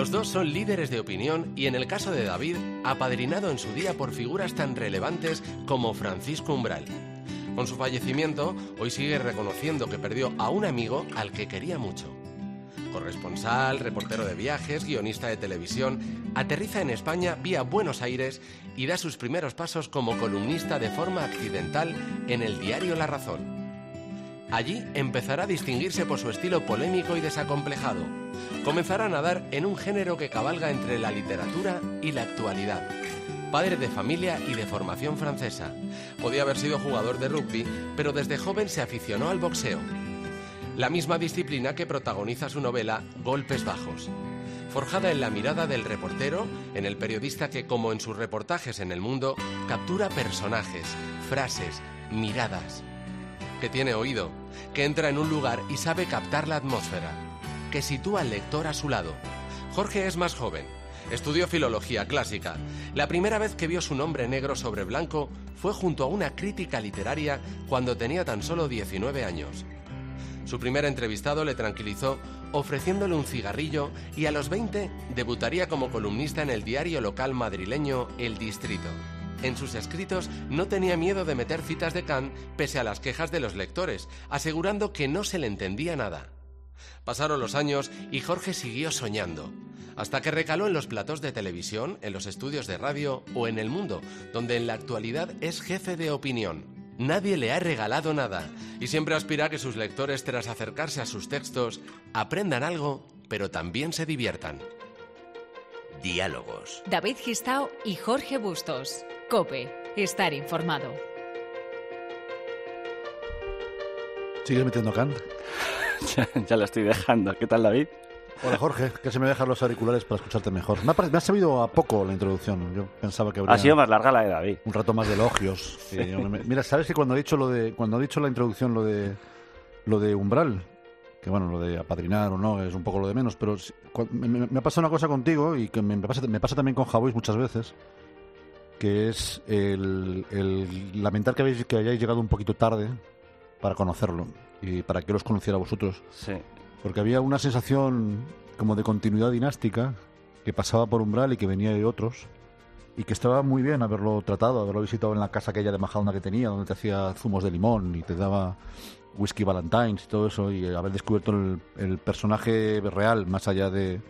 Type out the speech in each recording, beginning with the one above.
Los dos son líderes de opinión y en el caso de David, apadrinado en su día por figuras tan relevantes como Francisco Umbral. Con su fallecimiento, hoy sigue reconociendo que perdió a un amigo al que quería mucho. Corresponsal, reportero de viajes, guionista de televisión, aterriza en España vía Buenos Aires y da sus primeros pasos como columnista de forma accidental en el diario La Razón. Allí empezará a distinguirse por su estilo polémico y desacomplejado. Comenzará a nadar en un género que cabalga entre la literatura y la actualidad. Padre de familia y de formación francesa. Podía haber sido jugador de rugby, pero desde joven se aficionó al boxeo. La misma disciplina que protagoniza su novela Golpes Bajos. Forjada en la mirada del reportero, en el periodista que, como en sus reportajes en el mundo, captura personajes, frases, miradas. Que tiene oído, que entra en un lugar y sabe captar la atmósfera. Que sitúa al lector a su lado. Jorge es más joven. Estudió filología clásica. La primera vez que vio su nombre negro sobre blanco fue junto a una crítica literaria cuando tenía tan solo 19 años. Su primer entrevistado le tranquilizó ofreciéndole un cigarrillo y a los 20 debutaría como columnista en el diario local madrileño El Distrito. En sus escritos no tenía miedo de meter citas de Kant pese a las quejas de los lectores, asegurando que no se le entendía nada. Pasaron los años y Jorge siguió soñando, hasta que recaló en los platos de televisión, en los estudios de radio o en el mundo, donde en la actualidad es jefe de opinión. Nadie le ha regalado nada y siempre aspira a que sus lectores, tras acercarse a sus textos, aprendan algo, pero también se diviertan. Diálogos. David Gistao y Jorge Bustos. Cope. Estar informado. ¿Sigues metiendo can? ya, ya la estoy dejando. ¿Qué tal, David? Hola Jorge, que se me dejan los auriculares para escucharte mejor. Me ha, me ha sabido a poco la introducción. Yo pensaba que habría Ha sido más larga la de David. un rato más de elogios. Sí, me- Mira, sabes que cuando ha dicho lo de, cuando ha dicho la introducción lo de, lo de umbral, que bueno, lo de apadrinar o no es un poco lo de menos, pero me, me- me ha pasado una cosa contigo y que me, me pasa, me pasa también con Javois muchas veces, que es el, el lamentar que, habéis, que hayáis llegado un poquito tarde para conocerlo y para que los conociera vosotros. Sí. Porque había una sensación como de continuidad dinástica que pasaba por Umbral y que venía de otros. Y que estaba muy bien haberlo tratado, haberlo visitado en la casa aquella de Majadahonda que tenía, donde te hacía zumos de limón y te daba whisky Valentine's y todo eso, y haber descubierto el, el personaje real, más allá de,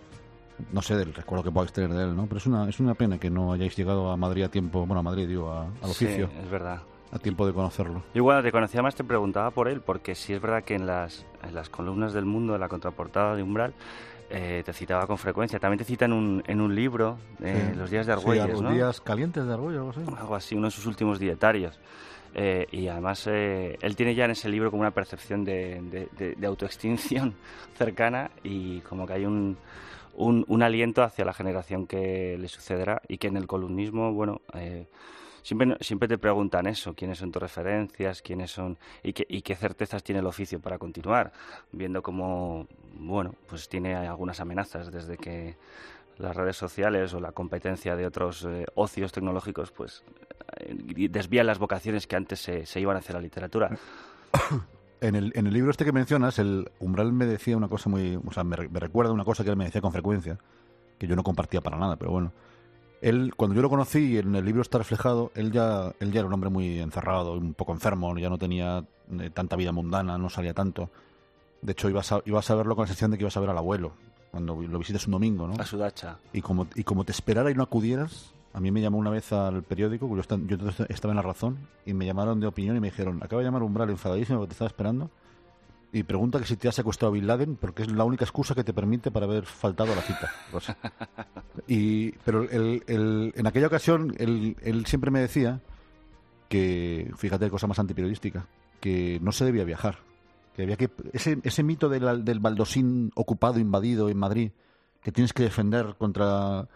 no sé, del recuerdo que podáis tener de él, ¿no? Pero es una, es una pena que no hayáis llegado a Madrid a tiempo, bueno, a Madrid, digo, a- al Sí, oficio, es verdad. a tiempo de conocerlo. Yo cuando te conocía más te preguntaba por él, porque sí es verdad que en las, en las columnas del mundo, en la contraportada de Umbral, eh, te citaba con frecuencia. También te cita en un, en un libro, eh, Sí. Los días de Sí, Argüelles, los ¿no? días calientes de Argüello, algo así. algo así, uno de sus últimos dietarios. Eh, y además eh, él tiene ya en ese libro como una percepción de, de- de- de autoextinción cercana y como que hay un, un, aliento hacia la generación que le sucederá y que en el columnismo, bueno, eh, siempre, siempre te preguntan eso, quiénes son tus referencias, quiénes son y qué, y qué certezas tiene el oficio para continuar, viendo cómo, bueno, pues tiene algunas amenazas desde que las redes sociales o la competencia de otros eh, ocios tecnológicos pues eh, desvían las vocaciones que antes se, se iban hacia la literatura. En el, en el libro este que mencionas, el Umbral me decía una cosa muy... O sea, me, me recuerda una cosa que él me decía con frecuencia, que yo no compartía para nada, pero bueno. Él, cuando yo lo conocí y en el libro está reflejado, él ya, él ya era un hombre muy encerrado, un poco enfermo, ya no tenía eh, tanta vida mundana, no salía tanto. De hecho, ibas a, ibas a verlo con la sensación de que ibas a ver al abuelo, cuando lo visites un domingo, ¿no? A su dacha. Y como, y como te esperara y no acudieras, a mí me llamó una vez al periódico, yo, estaba en La Razón, y me llamaron de opinión y me dijeron, acaba de llamar Umbral enfadadísimo porque te estaba esperando, y pregunta que si te ha secuestrado Bin Laden, porque es la única excusa que te permite para haber faltado a la cita. Pero en aquella ocasión, él, siempre me decía que, fíjate, cosa más antiperiodística, que no se debía viajar. Que había que. Ese, ese mito del, del baldosín ocupado, invadido en Madrid, que tienes que defender contra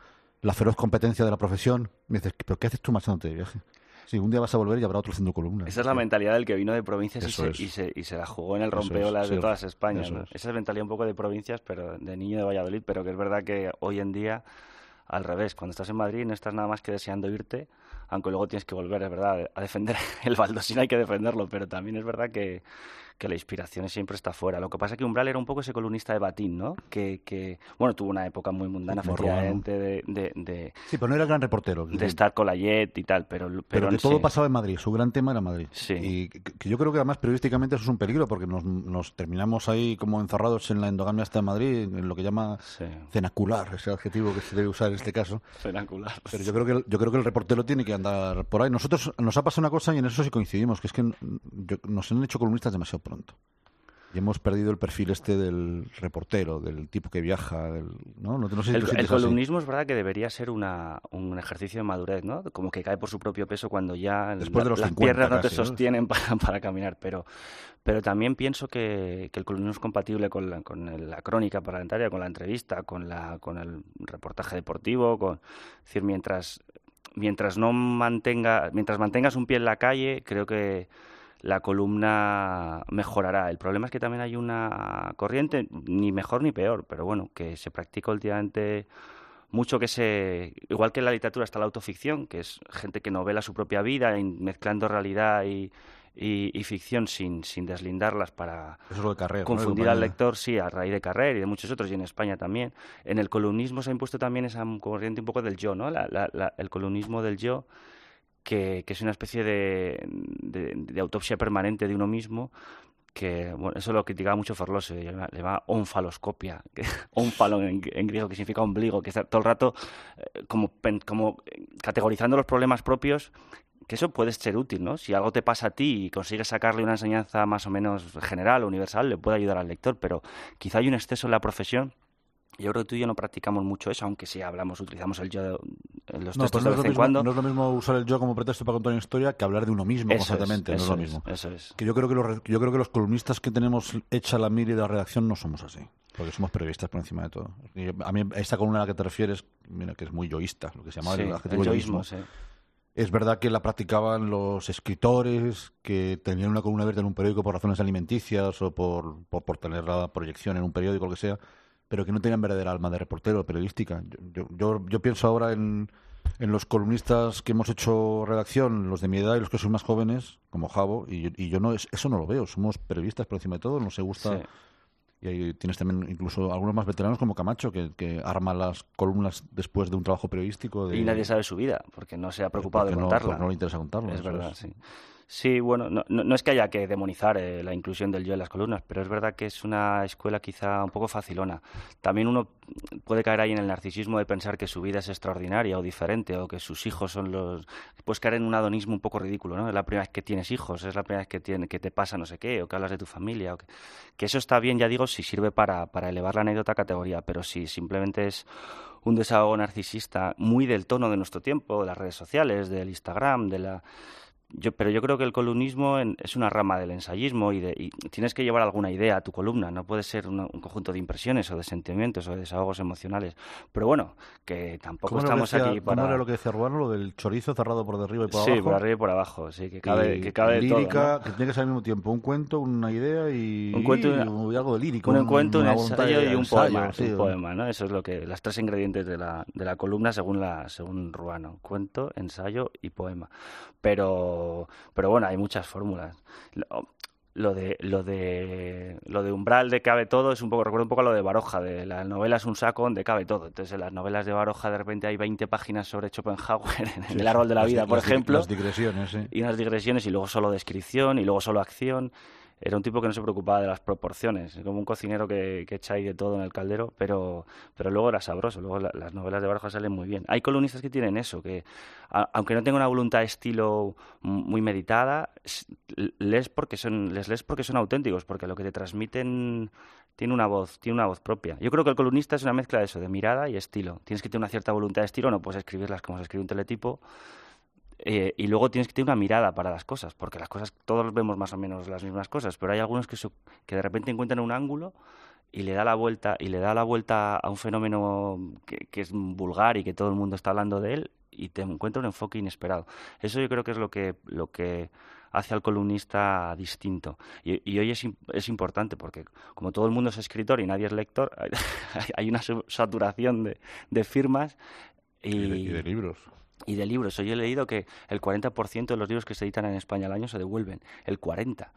la feroz competencia de la profesión. Me dices, ¿pero qué haces tú marchándote de viaje? Sí, un día vas a volver y habrá otro haciendo columnas. Esa es la mentalidad del que vino de provincias y se, y, se, y se la jugó en el rompeolas es, de sí, todas España. ¿no? es. Esa es mentalidad un poco de provincias, pero de niño de Valladolid, pero que es verdad que hoy en día al revés. Cuando estás en Madrid no estás nada más que deseando irte, aunque luego tienes que volver, es verdad, a defender el baldosín, hay que defenderlo, pero también es verdad que, que la inspiración siempre está fuera. Lo que pasa es que Umbral era un poco ese columnista de batín, ¿no? Que, que bueno, tuvo una época muy mundana, efectivamente, de, de, de, Sí, pero no era gran reportero. de estar con la Jet y tal, pero... Pero, Pero que sí. todo pasaba en Madrid, su gran tema era Madrid. Sí. Y que, yo creo que además periodísticamente eso es un peligro, porque nos, nos terminamos ahí como encerrados en la endogamia hasta Madrid, en lo que llama Sí, cenacular, ese adjetivo que se debe usar en este caso. cenacular. Pero yo creo que el, yo creo que el reportero tiene que andar por ahí. Nosotros nos ha pasado una cosa y en eso sí coincidimos, que es que yo- nos han hecho columnistas demasiado pronto. Y hemos perdido el perfil este del reportero, del tipo que viaja, del, ¿no? No, no sé si El, el así. columnismo es verdad que debería ser una, un ejercicio de madurez, ¿no? Como que cae por su propio peso cuando ya Después de la- los las 50 piernas no te sostienen para, para caminar. Pero, pero también pienso que, que el columnismo es compatible con la, con la crónica parlamentaria, con la entrevista, con, la, con el reportaje deportivo. Con, es decir, mientras, mientras no mantenga, mientras mantengas un pie en la calle, creo que la columna mejorará. El problema es que también hay una corriente, ni mejor ni peor, pero bueno, que se practica últimamente mucho que se... Igual que en la literatura está la autoficción, que es gente que novela su propia vida, mezclando realidad y, y- y ficción sin, sin deslindarlas para Eso es lo de carrera. ¿no? confundir al lector, sí, a raíz de Carrer y de muchos otros, y en España también. En el columnismo se ha impuesto también esa corriente un poco del yo, ¿no? La- la- la- el columnismo del yo, que, que es una especie de, de- de autopsia permanente de uno mismo, que, bueno, eso lo criticaba mucho Forlose, le llama onfaloscopia, que, onfalo en, en griego, que significa ombligo, que está todo el rato eh, como, como eh, categorizando los problemas propios que eso puede ser útil, ¿no? Si algo te pasa a ti y consigues sacarle una enseñanza más o menos general o universal, le puede ayudar al lector, pero quizá hay un exceso en la profesión. Yo creo que tú y yo no practicamos mucho eso, aunque sí hablamos, utilizamos el yo de- en los No, textos pero no de es, lo vez en mismo, cuando. no es lo mismo usar el yo como pretexto para contar una historia que hablar de uno mismo Eso es, constantemente. no es lo es, mismo. eso es. Que yo creo que los, yo creo que los columnistas que tenemos hecha la mira y la redacción no somos así. Porque somos periodistas por encima de todo. Y a mí, esta columna a la que te refieres, mira, que es muy yoísta, lo que se llama Sí, el adjetivo el yoísmo. yoísmo, sí. Es verdad que la practicaban los escritores que tenían una columna abierta en un periódico por razones alimenticias o por, por, tener la proyección en un periódico, lo que sea, pero que no tenían verdadera alma de reportero o periodística. Yo, yo, yo, pienso ahora en, en los columnistas que hemos hecho redacción, los de mi edad y los que son más jóvenes, como Javo, y, y yo no es- eso no lo veo. Somos periodistas por encima de todo, nos gusta. Y ahí tienes también incluso algunos más veteranos como Camacho, que, que arma las columnas después de un trabajo periodístico. De, Y nadie sabe su vida, porque no se ha preocupado de no, contarla. porque no le interesa contarlo. Es verdad, es. sí. Sí, bueno, no, no, es que haya que demonizar eh, la inclusión del yo en las columnas, pero es verdad que es una escuela quizá un poco facilona. También uno puede caer ahí en el narcisismo de pensar que su vida es extraordinaria o diferente, o que sus hijos son los... Puedes caer en un adonismo un poco ridículo, ¿no? Es la primera vez que tienes hijos, es la primera vez que, tiene, que te pasa no sé qué, o que hablas de tu familia, o que... que eso está bien, ya digo, si sirve para, para elevar la anécdota a categoría, pero si simplemente es un desahogo narcisista muy del tono de nuestro tiempo, de las redes sociales, del Instagram, de la... Yo, pero yo creo que el columnismo en- es una rama del ensayismo y, de, y tienes que llevar alguna idea a tu columna, no puede ser una- un conjunto de impresiones o de sentimientos o de desahogos emocionales. Pero bueno, que tampoco ¿Cómo, estamos decía- aquí cómo para... era lo que decía Ruano, lo del chorizo cerrado por arriba y por sí, abajo? por arriba y por abajo, sí, que cabe, Y que cabe de todo, lírica, ¿no? que tiene que ser al mismo tiempo un cuento, una idea y, Un cuento y una- y algo de lírico. un un una voluntad ensayo y un ensayo, poema, sí, un poema, ¿no? Eso es lo que las tres ingredientes de la, de la columna según la según Ruano, cuento, ensayo y poema. Pero pero bueno, hay muchas fórmulas. Lo, lo de lo de lo de umbral de cabe todo es un poco recuerdo un poco a lo de Baroja, de la novela es un saco donde cabe todo. Entonces, en las novelas de Baroja de repente hay 20 páginas sobre Schopenhauer en Sí, el árbol de la las- vida, por las ejemplo Las digresiones, y unas digresiones y luego solo descripción y luego solo acción. Era un tipo que no se preocupaba de las proporciones, como un cocinero que, que echa ahí de todo en el caldero, pero, pero luego era sabroso, luego la- las novelas de Baroja salen muy bien. Hay columnistas que tienen eso, que aunque no tengan una voluntad de estilo m- muy meditada, lees porque son, les lees porque son auténticos, porque lo que te transmiten tiene una voz, tiene una voz propia. Yo creo que el columnista es una mezcla de eso, de mirada y estilo. Tienes que tener una cierta voluntad de estilo, no puedes escribirlas como se escribe un teletipo, eh, y luego tienes que tener una mirada para las cosas, porque las cosas, todos vemos más o menos las mismas cosas, pero hay algunos que, su- que de repente encuentran un ángulo y le da la vuelta, y le da la vuelta a un fenómeno que, que es vulgar y que todo el mundo está hablando de él, y te encuentra un enfoque inesperado. Eso yo creo que es lo que, lo que hace al columnista distinto. Y, y hoy es, es importante, porque como todo el mundo es escritor y nadie es lector, hay una su- saturación de, de firmas Y, de, libros. Y de libros. Yo he leído que el 40% de los libros que se editan en España al año se devuelven. El 40%.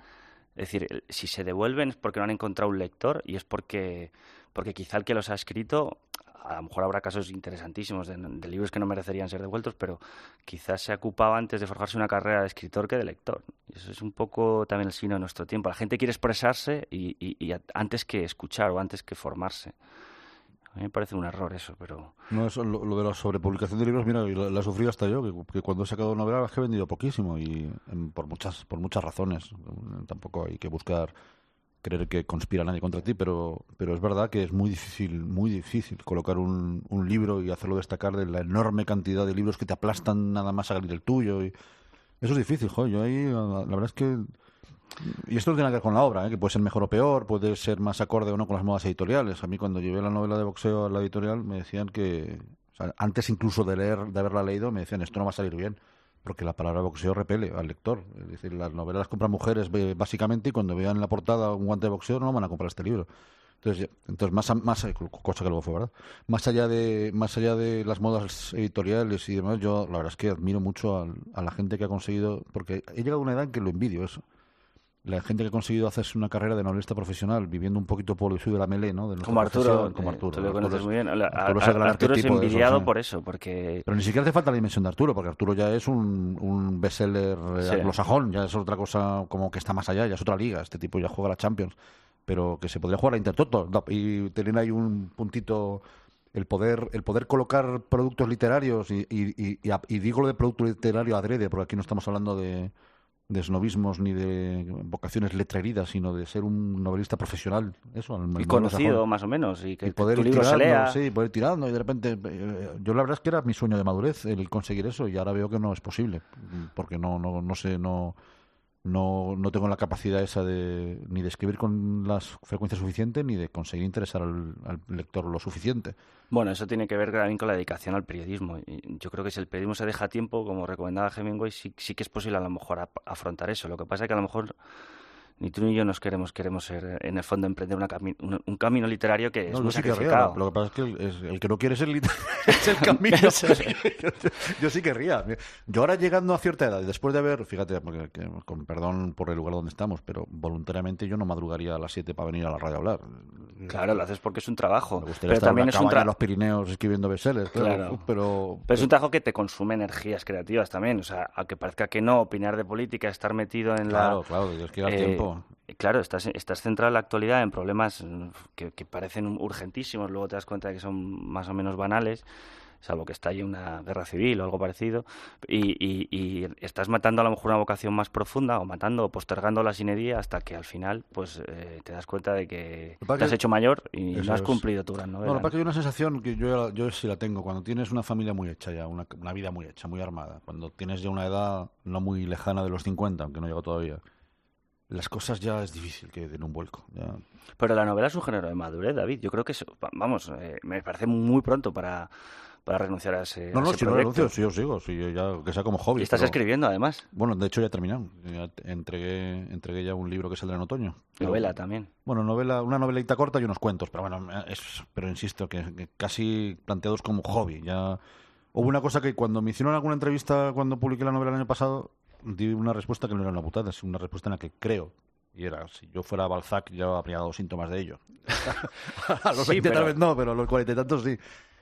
Es decir, si se devuelven es porque no han encontrado un lector y es porque, porque quizá el que los ha escrito a lo mejor habrá casos interesantísimos de, libros que no merecerían ser devueltos, pero quizás se ocupaba antes de forjarse una carrera de escritor que de lector. Y eso es un poco también el signo de nuestro tiempo. La gente quiere expresarse y, antes que escuchar o antes que formarse. A mí me parece un error eso, pero... No, eso, lo, de la sobrepublicación de libros, mira, la, he sufrido hasta yo, que, cuando he sacado novelas que he vendido poquísimo y por muchas por muchas razones. Tampoco hay que buscar creer que conspira nadie contra ti, pero, pero es verdad que es muy difícil, muy difícil colocar un, libro y hacerlo destacar de la enorme cantidad de libros que te aplastan nada más salir el tuyo. Y eso es difícil, joder. Yo ahí, la, verdad es que. Y esto tiene que ver con la obra, ¿eh? que puede ser mejor o peor, puede ser más acorde o no con las modas editoriales. A mí, cuando llevé la novela de boxeo a la editorial, me decían que. antes incluso de leer, de haberla leído, me decían, esto no va a salir bien porque la palabra boxeo repele al lector. Es decir, las novelas las compran mujeres básicamente y cuando vean en la portada un guante de boxeo no van a comprar este libro. Entonces, entonces más, más cosa que luego fue verdad. Más allá de más allá de las modas editoriales y demás, yo la verdad es que admiro mucho a, a la gente que ha conseguido, porque he llegado a una edad en que lo envidio eso la gente que ha conseguido hacerse una carrera de novelista profesional viviendo un poquito por el sur de la melé, ¿no? como Arturo, como Arturo. tú lo conoces muy bien. Arturo, es, envidiado por eso, porque... Pero ni siquiera hace falta la dimensión de Arturo, porque Arturo ya es un, un bestseller eh, anglosajón, ya es otra cosa como que está más allá, ya es otra liga. Este tipo ya juega la Champions, pero que se podría jugar a Intertoto y tener ahí un puntito el poder el poder colocar productos literarios y, y, y digo lo de producto literario adrede, porque aquí no estamos hablando de de snobismos ni de vocaciones letreridas, sino de ser un novelista profesional. Eso, y conocido más o menos. Y que, poder tu libro se lea. Sí, poder ir tirando y de repente... Eh, yo la verdad es que era mi sueño de madurez el conseguir eso y ahora veo que no es posible. Porque no, no, no sé, no no, no tengo la capacidad esa de ni de escribir con las frecuencias suficientes ni de conseguir interesar al, lector lo suficiente. Bueno, eso tiene que ver también con la dedicación al periodismo. Yo creo que si el periodismo se deja tiempo, como recomendaba Hemingway, sí, sí que es posible a lo mejor afrontar eso. Lo que pasa es que a lo mejor ni tú ni yo nos queremos queremos ser en el fondo emprender una un, camino literario que es muy sacrificado. lo que pasa es que el, que no quiere ser literario es el camino. yo, sí querría. Yo ahora llegando a cierta edad, después de haber, fíjate, porque, con perdón por el lugar donde estamos, pero voluntariamente yo no madrugaría a las 7 para venir a la radio a hablar. Claro, lo haces porque es un trabajo. pero también es un trabajo los Pirineos escribiendo bestsellers, claro. Pero, pero es un trabajo que te consume energías creativas también. O sea, aunque parezca que no, opinar de política, estar metido en la... Claro, claro, Dios quiera eh, tiempo Claro, estás, estás centrado en la actualidad en problemas mm, que, parecen urgentísimos, luego te das cuenta de que son más o menos banales, salvo que está ahí una guerra civil o algo parecido, y, estás matando a lo mejor una vocación más profunda, o matando o postergando la sinería hasta que al final pues eh, te das cuenta de que te has hecho mayor y no has cumplido tu gran novela. Bueno, para que hay una sensación que yo, yo sí la tengo, cuando tienes una familia muy hecha ya, una, una vida muy hecha, muy armada, cuando tienes ya una edad no muy lejana de los 50, aunque no llego todavía, las cosas ya es difícil que den un vuelco. Pero la novela es un género de madurez, David. Yo creo que, vamos, eh, me parece muy pronto para, para renunciar a ese No, no, si no renuncio, sí, yo sigo, sí, ya, que sea como hobby. ¿Y estás escribiendo, además? Bueno, de hecho ya he terminado. entregué, entregué ya un libro que saldrá en otoño. Novela también. Bueno, novela, una novelita corta y unos cuentos, pero bueno, es, pero insisto, que, casi planteados como hobby. Ya Hubo una cosa que cuando me hicieron alguna entrevista cuando publiqué la novela el año pasado, di una respuesta que no era una putada, es una respuesta en la que creo. Y era, si yo fuera Balzac, ya habría dado síntomas de ello. a los sí, tal vez no, pero a los cuarenta y tantos sí.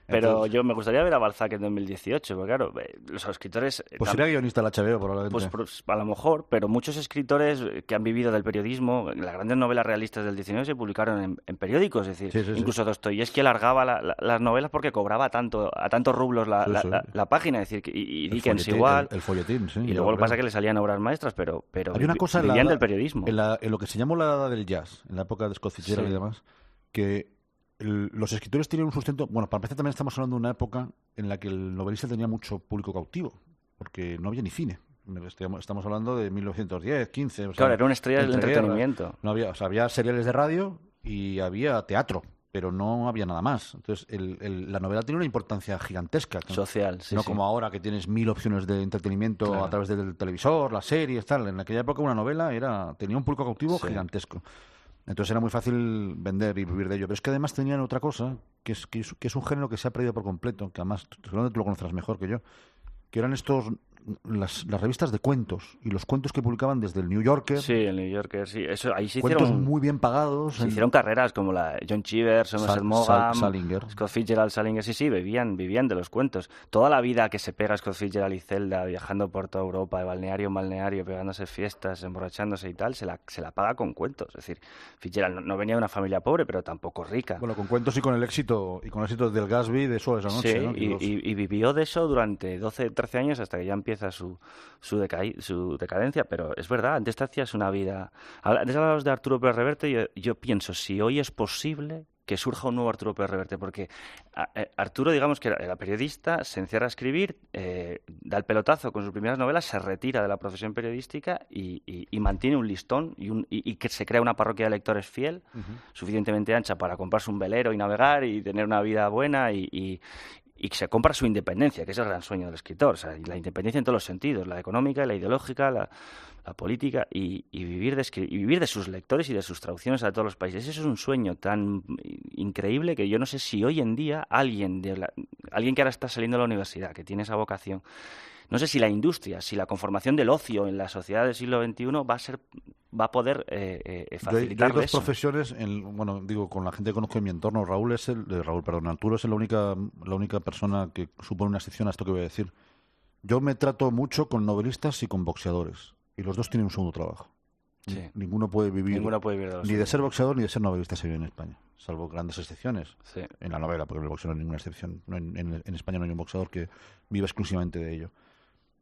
Pero yo me gustaría ver a Balzac en 2018, porque claro, eh, los escritores... Eh, pues sería guionista del HBO, probablemente. Pues, pues, a lo mejor, pero muchos escritores que han vivido del periodismo, las grandes novelas realistas del 19 se publicaron en, periódicos, es decir, incluso Dostoyevsky alargaba las novelas porque cobraba tanto a tantos rublos la, la, página, es decir, y, Dickens igual. El, folletín, sí. Y luego lo que pasa es que le salían obras maestras, pero, pero Hay una cosa vivían del periodismo. En, en, lo que se llamó la edad del jazz, en la época de Scott y demás, que los escritores tienen un sustento. Bueno, para empezar, también estamos hablando de una época en la que el novelista tenía mucho público cautivo, porque no había ni cine. Estamos hablando de 1910, 15. claro, era una estrella del entretenimiento. No había, o sea, había seriales de radio y había teatro, pero no había nada más. Entonces, la novela tiene una importancia gigantesca. Social, sí. No como ahora que tienes mil opciones de entretenimiento a través del televisor, las series, tal. En aquella época una novela era tenía un público cautivo gigantesco. Entonces era muy fácil vender y vivir de ello. Pero es que además tenían otra cosa, que es, que es, un género que se ha perdido por completo, que además seguramente tú lo conocerás mejor que yo, que eran estos las, las revistas de cuentos y los cuentos que publicaban desde el New Yorker. Sí, el New Yorker, sí. Eso, ahí se cuentos hicieron, muy bien pagados. se en- hicieron carreras como la John Cheever, Somerset Maugham, Sal- Salinger. Scott Fitzgerald, Salinger, sí, sí, vivían, vivían de los cuentos. Toda la vida que se pega Scott Fitzgerald y Zelda viajando por toda Europa, de balneario en balneario, pegándose fiestas, emborrachándose y tal, se la, se la paga con cuentos. Es decir, Fitzgerald no, no venía de una familia pobre, pero tampoco rica. Bueno, con cuentos y con el éxito y con el éxito del Gatsby de eso esa noche. Sí, ¿no? Y, los- y- y vivió de eso durante 12, 13 años hasta que ya empieza su, su, decaí- su decadencia. Pero es verdad, antes te hacías una vida. Antes hablabas de Arturo Pérez Reverte. Yo, yo pienso, si hoy es posible que surja un nuevo Arturo Pérez Reverte, porque eh, Arturo, digamos que era, periodista, se encierra a escribir, eh, da el pelotazo con sus primeras novelas, se retira de la profesión periodística y, y- y mantiene un listón y, un- y- y que se crea una parroquia de lectores fiel suficientemente ancha para comprarse un velero y navegar y tener una vida buena y, y- se compra su independencia, que es el gran sueño del escritor. O sea, la independencia en todos los sentidos, la económica, la ideológica, la, la política y, y vivir de y vivir de sus lectores y de sus traducciones a todos los países. Eso es un sueño tan increíble que yo no sé si hoy en día alguien, de la- alguien que ahora está saliendo de la universidad, que tiene esa vocación, no sé si la industria, si la conformación del ocio en la sociedad del siglo XXI va a ser va a poder eh, eh, Yo hay- hay facilitar dos eso. profesiones, en- bueno, digo, con la gente que conozco en mi entorno, Raúl es el, eh, Raúl, perdón, Arturo es la única, la única persona que supone una excepción a esto que voy a decir. Yo me trato mucho con novelistas y con boxeadores, y los dos tienen un segundo trabajo. Sí. Ninguno puede vivir Ninguno puede vivir de ni de ser boxeador ni de ser novelista se vive en España, salvo grandes excepciones. Sí. En la novela, porque en el boxeo no hay ninguna excepción. No, en, en- en España no hay un boxeador que viva exclusivamente de ello.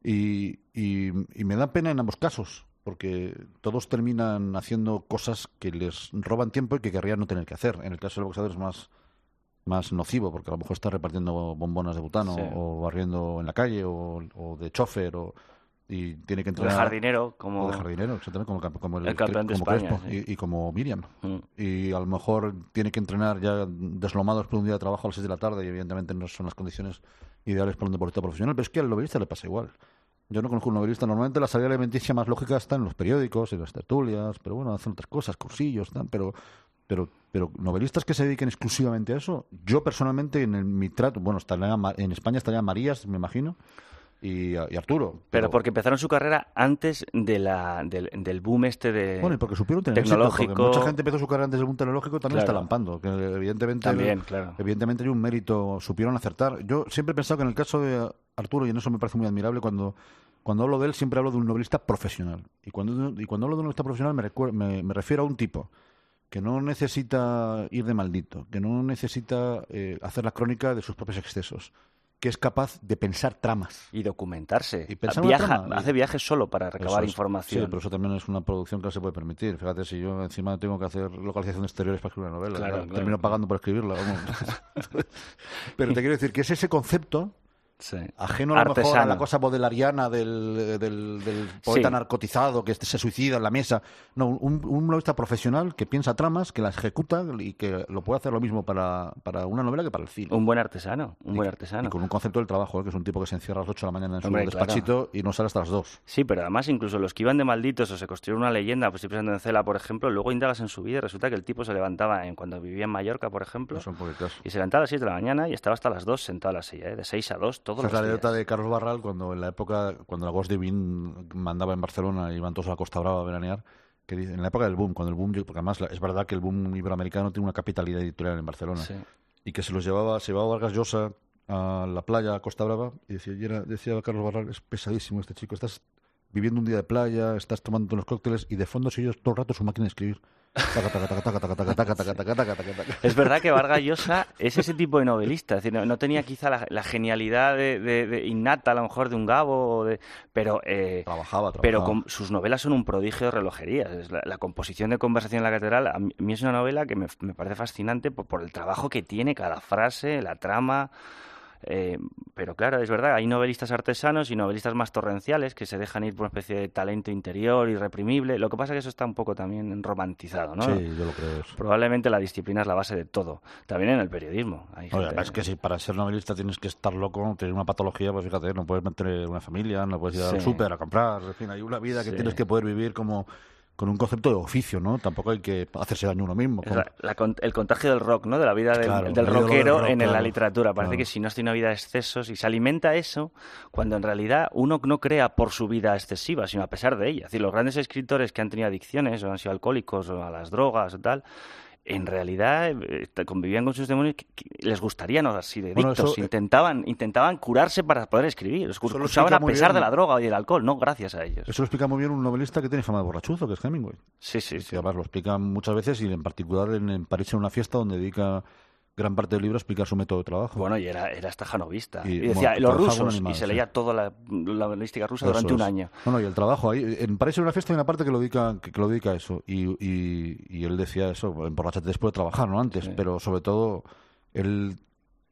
Y, y- y me da pena en ambos casos, porque todos terminan haciendo cosas que les roban tiempo y que querrían no tener que hacer. En el caso del boxeador es más, más nocivo, porque a lo mejor está repartiendo bombonas de butano Sí. o barriendo en la calle o, o de chofer o, y tiene que O de entrenar. jardinero, como... de jardinero, exactamente, como, como el, el campeón de como España, sí. y, y como Miriam. Mm. Y a lo mejor tiene que entrenar ya deslomado después de un día de trabajo a las 6 de la tarde y evidentemente no son las condiciones ideales para un deportista profesional, pero es que al novelista le pasa igual. Yo no conozco un novelista. Normalmente la salida alimenticia más lógica está en los periódicos, en las tertulias, pero bueno, hacen otras cosas, cursillos, tal, pero, pero, pero novelistas que se dediquen exclusivamente a eso, yo personalmente en el- mi trato, bueno, estaría, en España estaría Marías, me imagino, y, y Arturo. Pero porque empezaron su carrera antes de la, del, del boom este de... Bueno, y porque supieron tener éxito, porque tecnológico. mucha gente empezó su carrera antes del boom tecnológico también Claro. está lampando, que evidentemente También, claro. evidentemente hay un mérito, supieron acertar. Yo siempre he pensado que en el caso de Arturo, y en eso me parece muy admirable, cuando, cuando hablo de él siempre hablo de un novelista profesional. Y cuando, y cuando hablo de un novelista profesional me, me, me refiero a un tipo que no necesita ir de maldito, que no necesita eh, hacer la crónica de sus propios excesos, que es capaz de pensar tramas. Y documentarse. Y pensar una Viaja, trama. hace viajes solo para recabar es. información. Sí, pero eso también es una producción que no se puede permitir. Fíjate, si yo encima tengo que hacer localización de exteriores para escribir una novela, Claro, claro. termino pagando por escribirla. vamos. pero te quiero decir que es ese concepto Sí. ajeno a lo mejor a la cosa bodelariana del, del, del poeta Sí. narcotizado que se suicida en la mesa. No, un, un novelista profesional que piensa tramas, que las ejecuta y que lo puede hacer lo mismo para, para una novela que para el cine. Un buen artesano, un buen Y artesano. con un concepto del trabajo, ¿eh? que es un tipo que se encierra a las 8 de la mañana en su Hombre, despachito y no sale hasta las 2. Sí, pero además incluso los que iban de malditos o se construyeron una leyenda, pues estoy pensando en Cela, por ejemplo, luego indagas en su vida y resulta que el tipo se levantaba en, cuando vivía en Mallorca, por ejemplo, Eso en cualquier caso. y se levantaba a las 6 de la mañana y estaba hasta las 2 sentado a la silla, ¿eh? de 6 a 2 todos es la anécdota de Carlos Barral cuando en la época, cuando la Ghost Divine mandaba en Barcelona y iban todos a la Costa Brava a veranear, que dice- en la época del boom, cuando el boom, porque además es verdad que el boom iberoamericano tiene una capitalidad editorial en Barcelona, Sí. y que se los llevaba, se llevaba Vargas Llosa a la playa, a Costa Brava, y decía, y era- decía Carlos Barral, es pesadísimo este chico, estás viviendo un día de playa, estás tomando unos cócteles y de fondo se oye todo el rato su máquina de escribir. Es verdad que Vargas Llosa es ese tipo de novelista, es decir, no, no tenía quizá la, genialidad de, de, de innata a lo mejor de un Gabo, pero trabajaba, pero con, sus novelas son un prodigio de relojería. La, la, composición de conversación en la catedral a mí es una novela que me, parece fascinante por el trabajo que tiene cada frase, la trama eh, pero claro, es verdad, hay novelistas artesanos y novelistas más torrenciales que se dejan ir por una especie de talento interior irreprimible. Lo que pasa es que eso está un poco también romantizado, ¿no? Sí, yo lo creo eso. Probablemente la disciplina es la base de todo. También en el periodismo. Hay Oye, gente- es que si para ser novelista tienes que estar loco, tener una patología, pues fíjate, no puedes mantener una familia, no puedes ir al Sí. súper a comprar, en fin, hay una vida que Sí. tienes que poder vivir como, con un concepto de oficio, ¿no? Tampoco hay que hacerse daño uno mismo. Es la- el contagio del rock, ¿no? De la vida del, Claro, del la vida del rockero rock, en, la literatura. Parece claro. que si no has tenido una vida de excesos y se alimenta eso, cuando en realidad uno no crea por su vida excesiva, sino a pesar de ella. Es decir, los grandes escritores que han tenido adicciones o han sido alcohólicos o a las drogas o tal, en realidad eh, convivían con sus demonios que- que les gustaría no así de Bueno, adictos. eso, intentaban, intentaban curarse para poder escribir. Los lo usaban explica a pesar bien. de la droga y del alcohol, no gracias a ellos. Eso lo explica muy bien un novelista que tiene fama de borrachuzo, que es Hemingway. Sí, sí, sí. además lo explica muchas veces y en particular en, en París en una fiesta donde dedica gran parte del libro a explicar su método de trabajo. Bueno, y era, era stajanovista. Y, Y, decía, bueno, los rusos, y se sí. leía toda la, la balística rusa Eso durante un año. Bueno, y el trabajo ahí. En París una fiesta hay una parte que lo dedica, que, que lo dedica a eso. Y, y, y él decía eso, emborrachate después de trabajar, no antes. Sí. Pero sobre todo, él,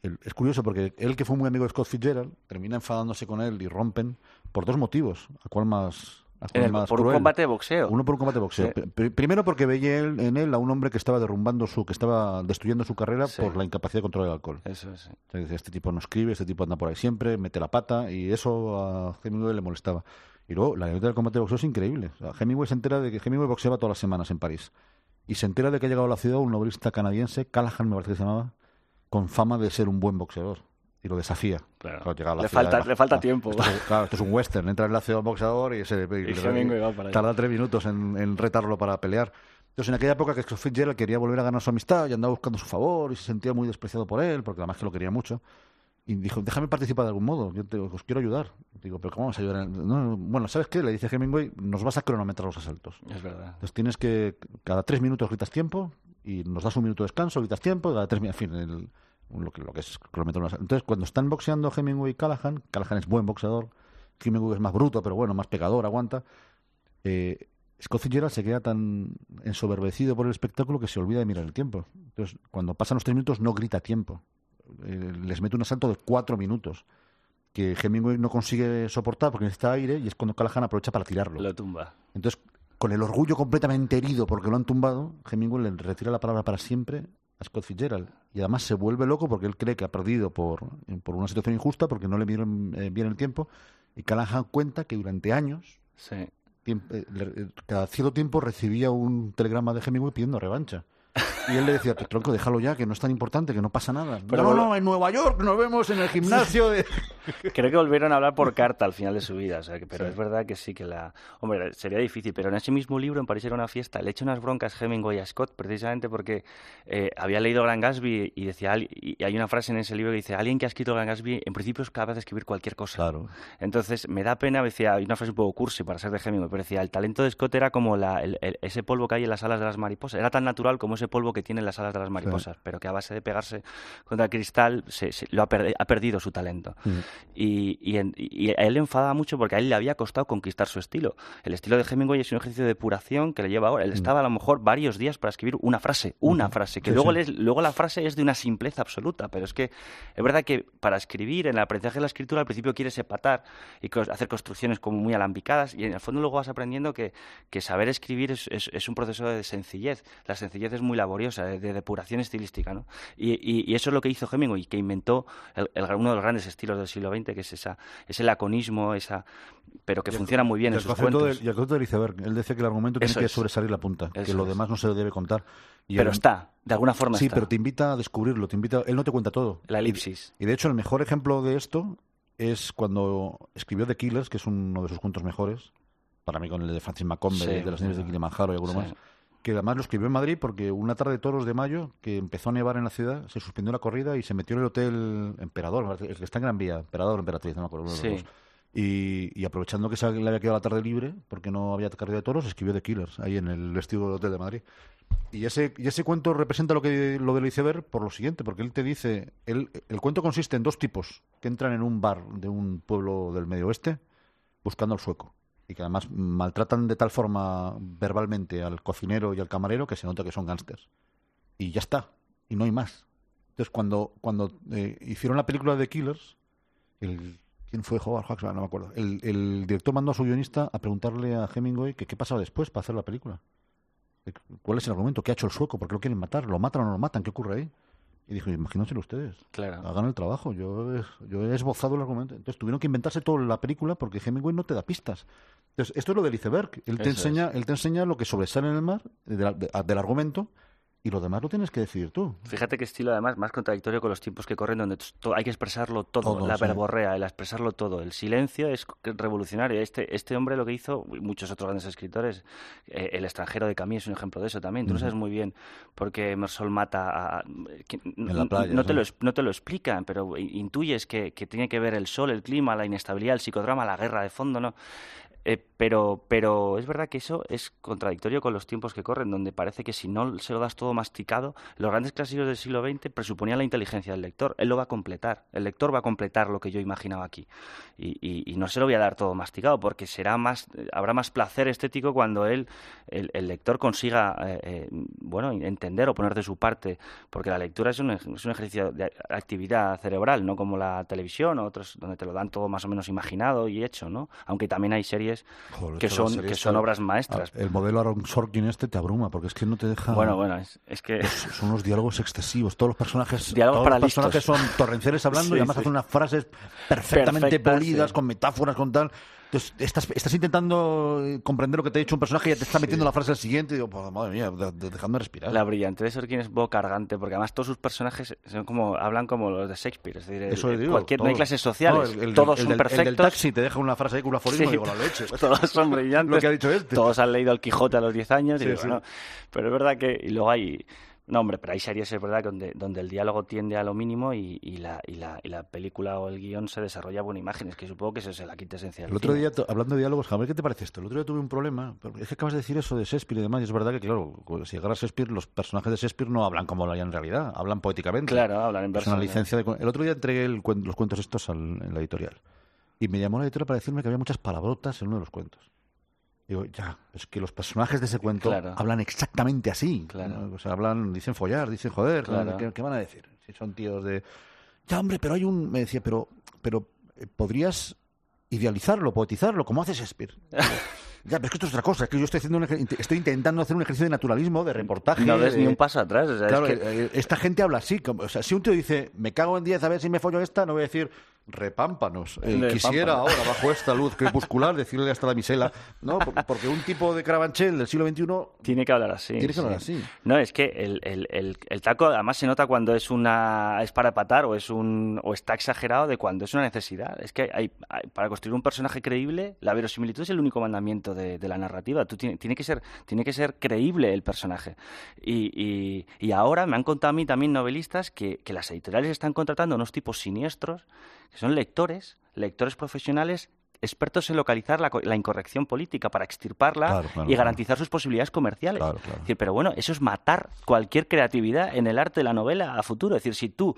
él- es curioso porque él que fue muy amigo de Scott Fitzgerald, termina enfadándose con él y rompen por dos motivos. ¿A cuál más, En el- más por un combate de boxeo. Uno por un combate de boxeo. Sí. Primero porque veía él, en él a un hombre que estaba derrumbando su, que estaba destruyendo su carrera Sí. por la incapacidad de controlar el alcohol. Eso es. sí. Este tipo no escribe, este tipo anda por ahí siempre, mete la pata y eso a Hemingway le molestaba. Y luego, la anécdota del combate de boxeo es increíble. O sea, Hemingway se entera de que Hemingway boxeaba todas las semanas en París. Y se entera de que ha llegado a la ciudad un novelista canadiense, Callahan me parece que se llamaba, con fama de ser un buen boxeador. Y lo desafía. Claro. llega a la Le ciudad, falta- le falta tiempo. Esto, es- claro, esto es un western. Entra en la ciudad un boxeador y, se, y- Y tarda tres minutos en, en retarlo para pelear. Entonces, en aquella época que Scott Fitzgerald quería volver a ganar su amistad y andaba buscando su favor y se sentía muy despreciado por él, porque además que lo quería mucho. Y dijo, déjame participar de algún modo, yo te, os quiero ayudar. Digo, pero ¿cómo vamos a ayudar? No, bueno, ¿sabes qué? Le dice Hemingway, nos vas a cronometrar los asaltos. Es verdad. Entonces tienes que, cada tres minutos gritas tiempo y nos das un minuto de descanso, gritas tiempo, cada tres minutos, en fin, el- lo, que, lo que es. Entonces, cuando están boxeando Hemingway y Callahan, Callahan es buen boxeador, Hemingway es más bruto, pero bueno, más pegador, aguanta. Eh, Scott Fitzgerald se queda tan ensoberbecido por el espectáculo que se olvida de mirar el tiempo. Entonces, cuando pasan los tres minutos, no grita tiempo. Eh, les mete un asalto de cuatro minutos que Hemingway no consigue soportar porque necesita aire y es cuando Callahan aprovecha para tirarlo. Lo tumba. Entonces, con el orgullo completamente herido porque lo han tumbado, Hemingway le retira la palabra para siempre a Scott Fitzgerald. Y además se vuelve loco porque él cree que ha perdido por, por una situación injusta, porque no le midieron eh, bien el tiempo. Y Callahan cuenta que durante años, Sí. eh, eh, cada cierto tiempo recibía un telegrama de Hemingway pidiendo revancha. Y él le decía, tronco, déjalo ya, que no es tan importante, que no pasa nada. Pero no, bueno- no, en Nueva York nos vemos en el gimnasio de... Creo que volvieron a hablar por carta al final de su vida, o sea, que, pero Sí. es verdad que sí que la... Hombre, sería difícil, pero en ese mismo libro, en París era una fiesta, le echa unas broncas Hemingway a Scott, precisamente porque eh, había leído Gran Gatsby y decía, y hay una frase en ese libro que dice, alguien que ha escrito Gran Gatsby en principio es capaz de escribir cualquier cosa. Claro. Entonces, me da pena, decía, hay una frase un poco cursi para ser de Hemingway, pero decía, el talento de Scott era como la- el- el- ese polvo que hay en las alas de las mariposas, era tan natural como ese polvo que tienen las alas de las mariposas, pero que a base de pegarse contra el cristal se, se- lo ha, perde- ha perdido su talento. Mm. Y, y, en- y a él le enfadaba mucho porque a él le había costado conquistar su estilo. El estilo de Hemingway es un ejercicio de depuración que le lleva ahora. Él estaba a lo mejor varios días para escribir una frase, una frase, que Sí, luego, sí. les- luego la frase es de una simpleza absoluta, pero es que es verdad que para escribir, en el aprendizaje de la escritura, al principio quieres epatar y hacer construcciones como muy alambicadas y en el fondo luego vas aprendiendo que, que saber escribir es, es- es un proceso de sencillez. La sencillez es muy laboriosa, de, de depuración estilística, ¿no? Y, y- y eso es lo que hizo Hemingway, que inventó el- el- uno de los grandes estilos del siglo XX, que es esa, ese laconismo, esa, pero que Y el- funciona muy bien y en el sus cuentos. del, y el concepto del iceberg. Él decía que el argumento tiene Eso que es. sobresalir la punta, que Eso lo es. demás no se lo debe contar. Y Pero él- está, de alguna forma Sí, está. pero te invita a descubrirlo, te invita, él no te cuenta todo. La elipsis. Y de hecho el mejor ejemplo de esto es cuando escribió The Killers, que es uno de sus cuentos mejores, para mí con el de Francis McCombe, Sí, de las nieves de. Kilimanjaro y alguno Sí. más, que además lo escribió en Madrid porque una tarde de toros de mayo, que empezó a nevar en la ciudad, se suspendió la corrida y se metió en el hotel Emperador, el que está en Gran Vía, Emperador Emperatriz, no me acuerdo. los dos. Y, y aprovechando que se le había quedado la tarde libre, porque no había corrida de toros, escribió The Killers, ahí en el vestido del hotel de Madrid. Y ese, y ese cuento representa lo que lo del iceberg por lo siguiente, porque él te dice, él, el cuento consiste en dos tipos que entran en un bar de un pueblo del medio oeste buscando al sueco y que además maltratan de tal forma verbalmente al cocinero y al camarero que se nota que son gángsters. Y ya está, y no hay más. Entonces cuando, cuando eh, hicieron la película de Killers, el, ¿quién fue Howard Hawks? No me acuerdo. El, director mandó a su guionista a preguntarle a Hemingway que qué pasaba después para hacer la película. ¿Cuál es el argumento? ¿Qué ha hecho el sueco? ¿Por qué lo quieren matar? ¿Lo matan o no lo matan? ¿Qué ocurre ahí? Y dijo, imagínenselo ustedes. Claro. Hagan el trabajo. Yo he, yo he esbozado el argumento. Entonces tuvieron que inventarse toda la película porque Hemingway no te da pistas. Entonces, esto es lo del iceberg. Él te, Eso enseña, él te enseña lo que sobresale en el mar de- de- del argumento y lo demás lo tienes que decidir tú. Fíjate qué estilo, además, más contradictorio con los tiempos que corren, donde hay que expresarlo todo, Todo, la sí. verborrea, el expresarlo todo. El silencio es revolucionario. Este, este hombre lo que hizo, muchos otros grandes escritores, eh, El extranjero de Camus es un ejemplo de eso también. Tú no sabes muy bien por qué Mersol mata a... que- En la playa, no, te lo, no te lo explican, pero intuyes que, que tiene que ver el sol, el clima, la inestabilidad, el psicodrama, la guerra de fondo, ¿no? Eh, pero, pero es verdad que eso es contradictorio con los tiempos que corren, donde parece que si no se lo das todo masticado, los grandes clásicos del siglo XX presuponían la inteligencia del lector. Él lo va a completar. El lector va a completar lo que yo imaginaba aquí. Y, y- y no se lo voy a dar todo masticado, porque será más, habrá más placer estético cuando él, el, el lector consiga eh, eh, bueno, entender o poner de su parte, porque la lectura es un, es un ejercicio de actividad cerebral, no como la televisión o otros donde te lo dan todo más o menos imaginado y hecho, ¿no? Aunque también hay series Joder, que son, que son obras maestras. El modelo Aaron Sorkin este te abruma porque es que no te deja. Bueno, bueno, es, es que Son unos diálogos excesivos. Todos los personajes, Diálogos todos los personajes son torrenceles hablando Sí, y además sí. hacen unas frases perfectamente Perfectas, polidas, sí. con metáforas, con tal. Entonces, estás, estás intentando eh, comprender lo que te ha dicho un personaje y ya te está metiendo la frase al siguiente y digo, pues, madre mía, de- de- dejadme respirar. la brillante de Sorkin es boca cargante, porque además todos sus personajes son como hablan como los de Shakespeare, es decir, Eso digo, cualquier, no hay todo. clases sociales, No, el- el- todos son del- perfectos. El del taxi te deja una frase ahí con un aforismo Sí, y digo, la leche. todos son brillantes. Lo que ha dicho este. Todos han leído El Quijote a los 10 años. y Sí, digo, pero es verdad que. Y luego hay. No, hombre, pero hay series, es verdad, donde, donde el diálogo tiende a lo mínimo y, y la, y, la, y la película o el guion se desarrolla con imágenes, que supongo que eso es la quinta esencia del El otro cine. día, hablando de diálogos, Javier, ¿qué te parece esto? El otro día tuve un problema. Es que acabas de decir eso de Shakespeare y demás. Y es verdad que, claro, si llegara Shakespeare, los personajes de Shakespeare no hablan como lo hayan en realidad, hablan poéticamente. Claro, hablan en Es verso. una ¿no? licencia de... El otro día entregué el los cuentos estos al- en la editorial. Y me llamó la editorial para decirme que había muchas palabrotas en uno de los cuentos. Digo, ya, es que los personajes de ese cuento Claro. hablan exactamente así. Claro. ¿no? O sea, hablan, dicen follar, dicen joder. Claro. ¿qué, qué van a decir? Si son tíos de... Ya, hombre, pero hay un... Me decía, pero, pero eh, podrías idealizarlo, poetizarlo, como hace Shakespeare. ya, pero es que esto es otra cosa. Es que yo estoy, haciendo un estoy intentando hacer un ejercicio de naturalismo, de reportaje. No de- ni un paso atrás. o sea, es Claro, que- eh, esta gente habla así. como- o sea, si un tío dice, me cago en 10 a ver si me follo esta, no voy a decir, repámpanos. Eh, quisiera ahora, bajo esta luz crepuscular, decirle hasta la misela. No, Por- porque un tipo de Carabanchel del siglo XXI Tiene que hablar así. tiene que hablar sí. así. No, es que el, el- el- el taco además se nota cuando es una es para patar o es un o está exagerado de cuando es una necesidad. Es que hay, hay- para construir un personaje creíble, la verosimilitud es el único mandamiento de, de la narrativa. Tú tiene, tiene que ser tiene que ser creíble el personaje. Y, y- y ahora me han contado a mí también novelistas que, que las editoriales están contratando unos tipos siniestros que son lectores, lectores profesionales expertos en localizar la, la incorrección política para extirparla Claro, claro, y claro. garantizar sus posibilidades comerciales. Es decir, pero bueno, eso es matar cualquier creatividad en el arte de la novela a futuro. Es decir, si tú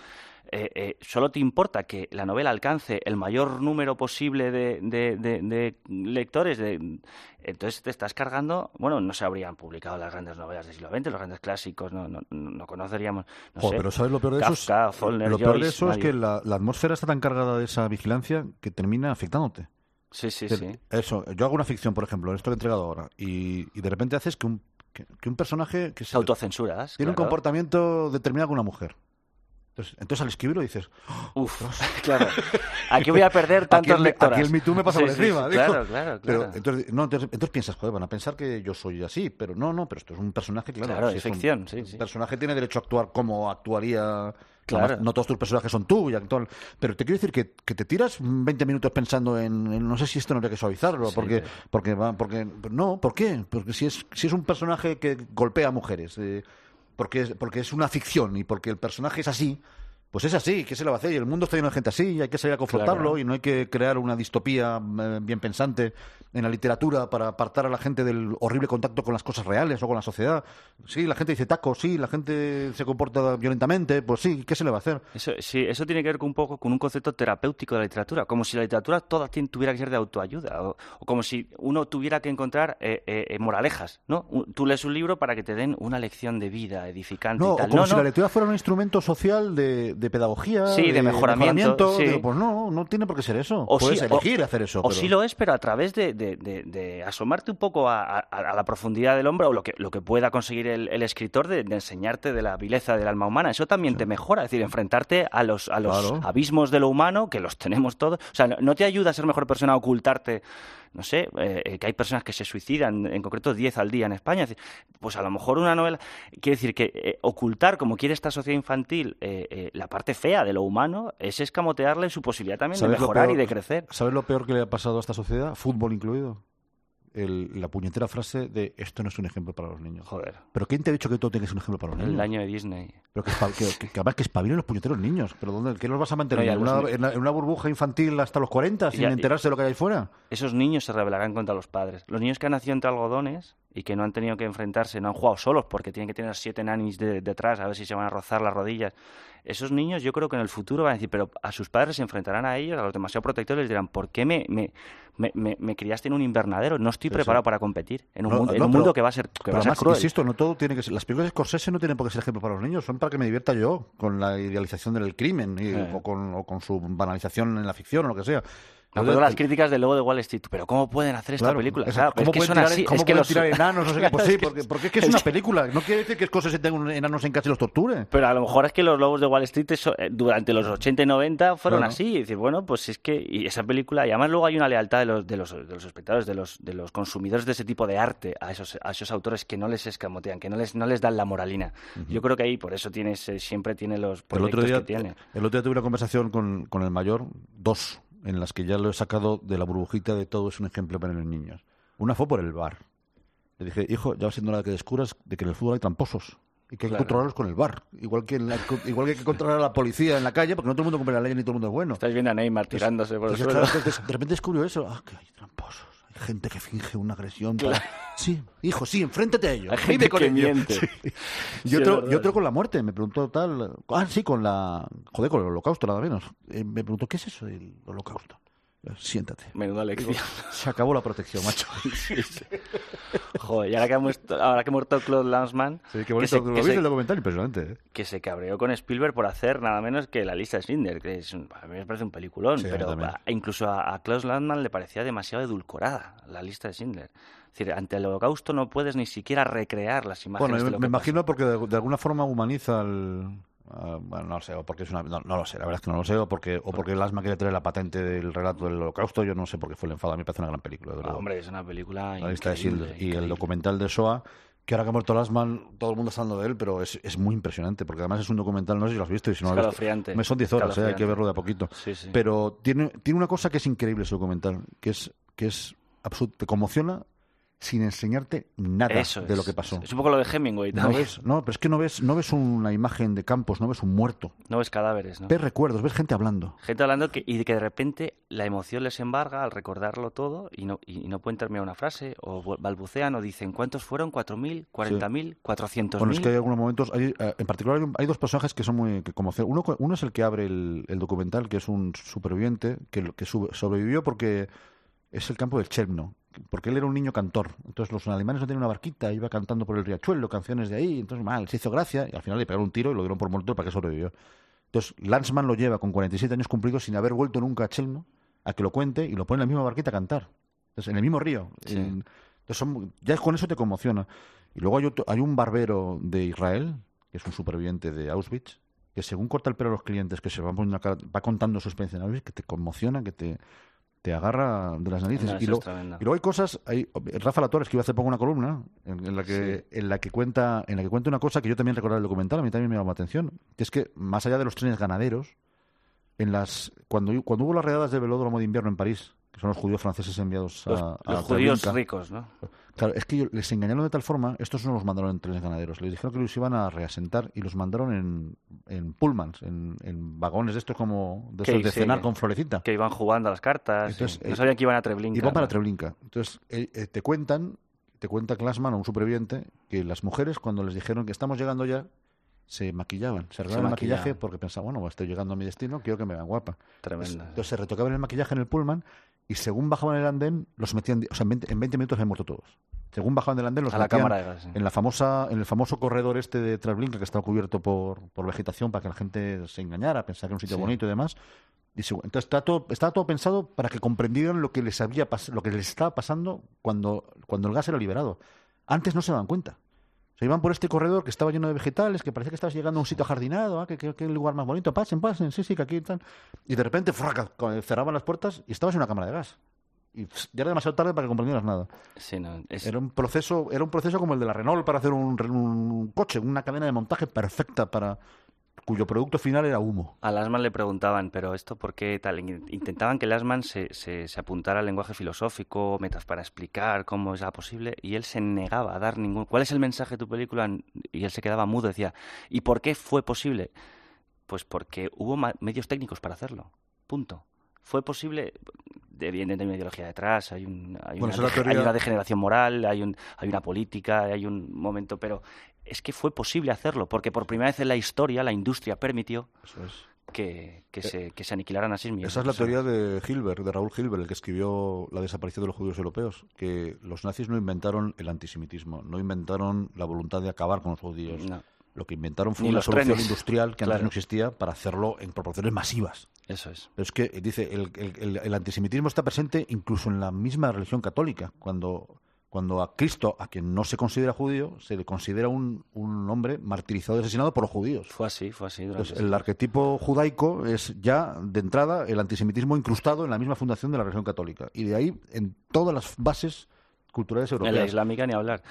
eh, eh, solo te importa que la novela alcance el mayor número posible de, de- de- de lectores, de- entonces te estás cargando, bueno, no se habrían publicado las grandes novelas del siglo XX, los grandes clásicos, no, no, no conoceríamos, no Joder, sé, pero ¿sabes lo peor de eso? lo peor de eso es que la, la atmósfera está tan cargada de esa vigilancia que termina afectándote. Sí, sí, sí. Eso, yo hago una ficción, por ejemplo, esto que he entregado ahora, y, y de repente haces que un, que, que un personaje que se, Te autocensuras. tiene un comportamiento determinado con una mujer. Entonces, entonces al escribirlo dices, Uf, claro. Aquí voy a perder tantos aquí lectoras. aquí el Me Too me pasa Sí, por encima. sí, digo. Claro, claro, Pero claro. entonces, no, entonces, entonces piensas, joder, van a pensar que yo soy así, pero no, no, pero esto es un personaje, claro. Claro, si es un- ficción, sí, un personaje tiene derecho a actuar como actuaría. Claro. Además, no todos tus personajes son tú y actúan. Pero te quiero decir que, que te tiras 20 minutos pensando en, en no sé si esto no habría que suavizarlo, Sí, porque, porque, porque. No, ¿por qué? Porque si es, si es un personaje que golpea a mujeres, eh, porque, es, porque es una ficción y porque el personaje es así. Pues es así, ¿qué se le va a hacer? Y el mundo está lleno de gente así, y hay que salir a confrontarlo Claro. y no hay que crear una distopía eh, bien pensante en la literatura para apartar a la gente del horrible contacto con las cosas reales o con la sociedad. Sí, la gente dice taco, sí, la gente se comporta violentamente, pues sí, ¿qué se le va a hacer? Eso, sí, eso tiene que ver con un poco con un concepto terapéutico de la literatura, como si la literatura toda tuviera que ser de autoayuda, o, o como si uno tuviera que encontrar eh, eh, moralejas, ¿no? Tú lees un libro para que te den una lección de vida edificante No, y tal. o como no, si no. la lectura fuera un instrumento social de, de pedagogía, Sí, de mejoramiento, sí. Digo, pues no, no tiene por qué ser eso. O Puedes sí, elegir o- hacer eso. O pero- sí lo es, pero a través de, de- de- de asomarte un poco a, a- a la profundidad del hombre o lo que, lo que pueda conseguir el, el escritor de, de enseñarte de la vileza del alma humana. Eso también te mejora, es decir, enfrentarte a los, a los Claro. abismos de lo humano, que los tenemos todos. O sea, no, no te ayuda a ser mejor persona a ocultarte no sé, eh, eh, que hay personas que se suicidan, en concreto 10 al día en España. Pues a lo mejor una novela, quiere decir que eh, ocultar, como quiere esta sociedad infantil, la parte fea de lo humano, es escamotearle su posibilidad también de mejorar y de crecer. ¿Sabes lo peor que le ha pasado a esta sociedad? Fútbol incluido la puñetera frase de esto no es un ejemplo para los niños. Joder. ¿Pero quién te ha dicho que todo tiene que ser un ejemplo para los niños? El año de Disney. Pero que, que, que, además que espabilen los puñeteros niños. ¿Pero dónde, qué los vas a mantener? ¿En, una, burbuja infantil hasta los 40 sin enterarse de lo que hay ahí fuera? Esos niños se rebelarán contra los padres. Los niños que han nacido entre algodones y que no han tenido que enfrentarse, no han jugado solos porque tienen que tener siete nanis detrás a ver si se van a rozar las rodillas esos niños yo creo que en el futuro van a decir, pero a sus padres se enfrentarán a ellos, a los demasiado protectores, les dirán, ¿por qué me, me, me, me criaste en un invernadero? No estoy preparado para competir en un, mundo, en un mundo que va a ser, que va a ser cruel. Insisto, no todo tiene que ser... Las películas de Scorsese no tienen por qué ser ejemplo para los niños, son para que me divierta yo con la idealización del crimen o, con, o con su banalización en la ficción o lo que sea. No, pero las críticas del logo de Wall Street, pero ¿cómo pueden hacer esta película? ¿Cómo pueden tirar, así? ¿cómo es que los... tirar enanos? No sé qué. Pues sí, porque, porque es que es una película. No quiere decir que cosas se tengan enanos en casa y los torture. Pero a lo mejor es que los lobos de Wall Street eh, durante los 80 y 90 fueron así. Y decir, bueno, pues es que y esa película, y además luego hay una lealtad de los, de los, de los espectadores, de los, de los consumidores de ese tipo de arte a esos, a esos autores que no les escamotean, que no les, no les dan la moralina. Yo creo que ahí por eso tienes, siempre tiene los proyectos el otro día, que tiene. El otro día tuve una conversación con, con el mayor, dos en las que ya lo he sacado de la burbujita de todo es un ejemplo para los niños. Una fue por el bar. Le dije, hijo, ya va siendo de que descubras de que en el fútbol hay tramposos y que hay que controlarlos con el bar. Igual que, igual que hay que controlar a la policía en la calle, porque no todo el mundo cumple la ley ni todo el mundo es bueno. Estáis viendo a Neymar tirándose por el suelo. de repente descubrió eso. Ah, que hay tramposos. Gente que finge una agresión. Sí, hijo, sí, enfréntate a ellos. Hay gente que miente. Y, otro, y otro con la muerte. Me preguntó tal... Ah, sí, con la... Joder, con el holocausto, nada menos. Eh, me preguntó, ¿qué es eso del holocausto? Siéntate. Menuda lección. Se acabó la protección, macho. Joder, y ahora que ha muerto, ahora que ha muerto Claude Lanzmann... Sí, qué bonito. Que se, el documental, impresionante. ¿eh? Que se cabreó con Spielberg por hacer nada menos que La lista de Schindler, que es, a mí me parece un peliculón, pero incluso a, a Klaus Landman le parecía demasiado edulcorada La lista de Schindler. Es decir, ante el holocausto no puedes ni siquiera recrear las imágenes bueno, de lo me imagino porque de, alguna forma humaniza el, Ah, bueno, no lo sé, o porque es una, no, lo sé, la verdad es que no lo sé, o porque, o porque el asma quiere traer la patente del relato del holocausto, yo no sé por qué fue el enfado, a mí me parece una gran película. hombre, es una película Y el documental de Shoah, que ahora que ha muerto Lasman, todo el mundo está hablando de él, pero es, es, muy impresionante, porque además es un documental, no sé si lo has visto, y si no lo has visto, me son 10 horas, eh, hay que verlo de a poquito. Pero tiene, tiene una cosa que es increíble ese documental, que es, que es absoluto, te conmociona sin enseñarte nada de lo que pasó. Es un poco lo de Hemingway también. No, ves, no, pero es que no ves, no ves una imagen de campos, no ves un muerto. No ves cadáveres, ¿no? Ves recuerdos, ves gente hablando. Gente hablando que, y que de repente la emoción les embarga al recordarlo todo y no, y no pueden terminar una frase, o balbucean o dicen, ¿cuántos fueron? ¿4.000? ¿40.000? ¿400.000? Bueno, es que hay algunos momentos, hay, eh, en particular hay, dos personajes que son muy que como uno, uno es el que abre el, documental, que es un superviviente, que, que sobrevivió porque es el campo del Cherno porque él era un niño cantor. Entonces los alemanes no tenían una barquita, iba cantando por el riachuelo, canciones de ahí, entonces mal, se hizo gracia y al final le pegaron un tiro y lo dieron por muerto para que sobrevivió. Entonces Lanzmann lo lleva con 47 años cumplidos sin haber vuelto nunca a Chelno a que lo cuente y lo pone en la misma barquita a cantar. Entonces, en el mismo río. entonces ya con eso te conmociona. Y luego hay, hay un barbero de Israel, que es un superviviente de Auschwitz, que según corta el pelo a los clientes, que se va, va contando su experiencia en Auschwitz, que te conmociona, que te te agarra de las narices. y, luego hay cosas, hay, Rafa La Torres que iba hace poco una columna en, la que en la que cuenta en la que cuenta una cosa que yo también recordaba el documental, a mí también me llamó la atención, que es que más allá de los trenes ganaderos, en las cuando cuando hubo las redadas del velódromo de invierno en París, que son los judíos franceses enviados a, los judíos ricos, ¿no? Claro, es que les engañaron de tal forma, estos no los mandaron en trenes ganaderos, les dijeron que los iban a reasentar y los mandaron en, en pullmans, en, en vagones de estos como de, de cenar con florecita. Que iban jugando a las cartas, no eh, sabían que iban a Treblinka. Iban para Treblinka. Entonces, eh, eh, te cuentan, te cuenta Klasman, un superviviente, que las mujeres cuando les dijeron que estamos llegando ya, se maquillaban, se arreglaban el maquillaje porque pensaban, bueno, estoy llegando a mi destino, quiero que me vean guapa. Tremenda. Entonces, se retocaban el maquillaje en el pullman y según bajaban el andén, los metían, o sea, en 20, minutos han muerto todos. Según bajaban del andén, los a metían la cámara en la famosa, en el famoso corredor este de Treblinka que estaba cubierto por, por vegetación para que la gente se engañara, pensara que era un sitio bonito y demás. Y entonces está todo, estaba todo pensado para que comprendieran lo que les había lo que les estaba pasando cuando, cuando el gas era liberado. Antes no se daban cuenta. Se iban por este corredor que estaba lleno de vegetales, que parecía que estabas llegando a un sitio jardinado, ¿ah? que, que, el lugar más bonito, pasen, pasen, sí, sí, que aquí están. Y de repente, fraca, cerraban las puertas y estabas en una cámara de gas. y pss, ya era demasiado tarde para que comprendieras nada. Sí, no, es- Era un proceso, era un proceso como el de la Renault para hacer un, un coche, una cadena de montaje perfecta para cuyo producto final era humo. A Lasman le preguntaban, pero esto por qué tal. In- Intentaban que Lasman se, se, se apuntara al lenguaje filosófico, metas para explicar cómo es la posible, y él se negaba a dar ningún. ¿Cuál es el mensaje de tu película? Y él se quedaba mudo, decía, ¿y por qué fue posible? Pues porque hubo medios técnicos para hacerlo. Punto. Fue posible, de- evidentemente hay una ideología detrás, hay, un, hay, Bueno, una, hay una degeneración moral, hay, un, hay una política, hay un momento, pero es que fue posible hacerlo, porque por primera vez en la historia la industria permitió Eso es. que, que, se, que se aniquilaran a sí mismos. Eh, Esa es la teoría de Hilbert, de Raúl Hilbert, el que escribió La desaparición de los judíos europeos, que los nazis no inventaron el antisemitismo, no inventaron la voluntad de acabar con los judíos. no, Lo que inventaron fue una solución trenes. industrial que antes no existía para hacerlo en proporciones masivas. eso es. Pero es que, eh, dice, el, el- el- el antisemitismo está presente incluso en la misma religión católica. Cuando, cuando a Cristo, a quien no se considera judío, se le considera un, un hombre martirizado y asesinado por los judíos. Fue así, fue así. Entonces, el arquetipo judaico es ya, de entrada, el antisemitismo incrustado en la misma fundación de la religión católica. Y de ahí, en todas las bases culturales En la europeas. islámica ni hablar.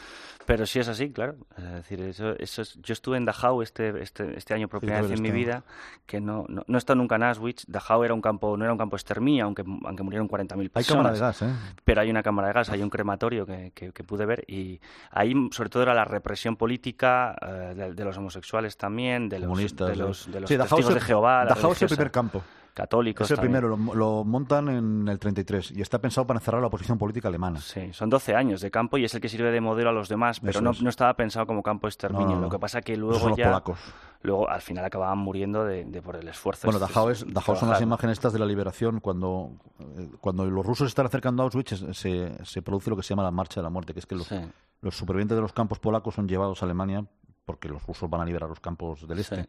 Pero sí es así, claro. Es decir, eso, eso es- yo estuve en Dachau este, este, este año por primera vez en mi vida, que no, no, no he estado nunca en Auschwitz. Dachau era un campo, no era un campo exterminio, aunque, aunque murieron 40.000 Hay personas. cámara de gas, ¿eh? pero hay una cámara de gas, hay un crematorio que, que- que pude ver y ahí sobre todo era la represión política eh, de, de los homosexuales también, de los, Comunistas. de los, de los Sí, testigos de Jehová, Dachau es el primer campo. Católicos Es el también. primero, lo, lo montan en el 33 y está pensado para encerrar la oposición política alemana. Sí, son 12 años de campo y es el que sirve de modelo a los demás, pero no, no estaba pensado como campo de exterminio. No, no, no. Lo que pasa que luego son los ya, polacos. luego al final acababan muriendo de, de por el esfuerzo. Bueno, este- Dachau, es, Dachau son las imágenes estas de la liberación. Cuando, eh, cuando los rusos están acercando a Auschwitz, se, se produce lo que se llama la marcha de la muerte, que es que los, Sí, los supervivientes de los campos polacos son llevados a Alemania porque los rusos van a liberar los campos del este. sí.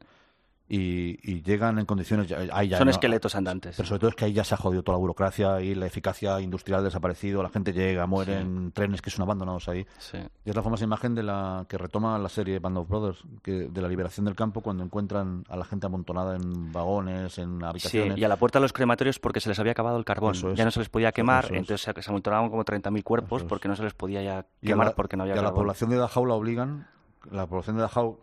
Y, y llegan en condiciones. ahí ya Son no- esqueletos andantes. Pero sobre todo es que ahí ya se ha jodido toda la burocracia y la eficacia industrial ha desaparecido. La gente llega, mueren, trenes que son abandonados ahí. Sí. Y es la famosa imagen de la que retoma la serie Band of Brothers, que, de la liberación del campo cuando encuentran a la gente amontonada en vagones, en Sí, habitaciones. y a la puerta de los crematorios porque se les había acabado el carbón. Es. Ya no se les podía quemar, es. entonces se, se amontonaban como 30.000 cuerpos es. porque no se les podía ya quemar la- porque no había y a la población de Dachau la obligan. La población de Dachau.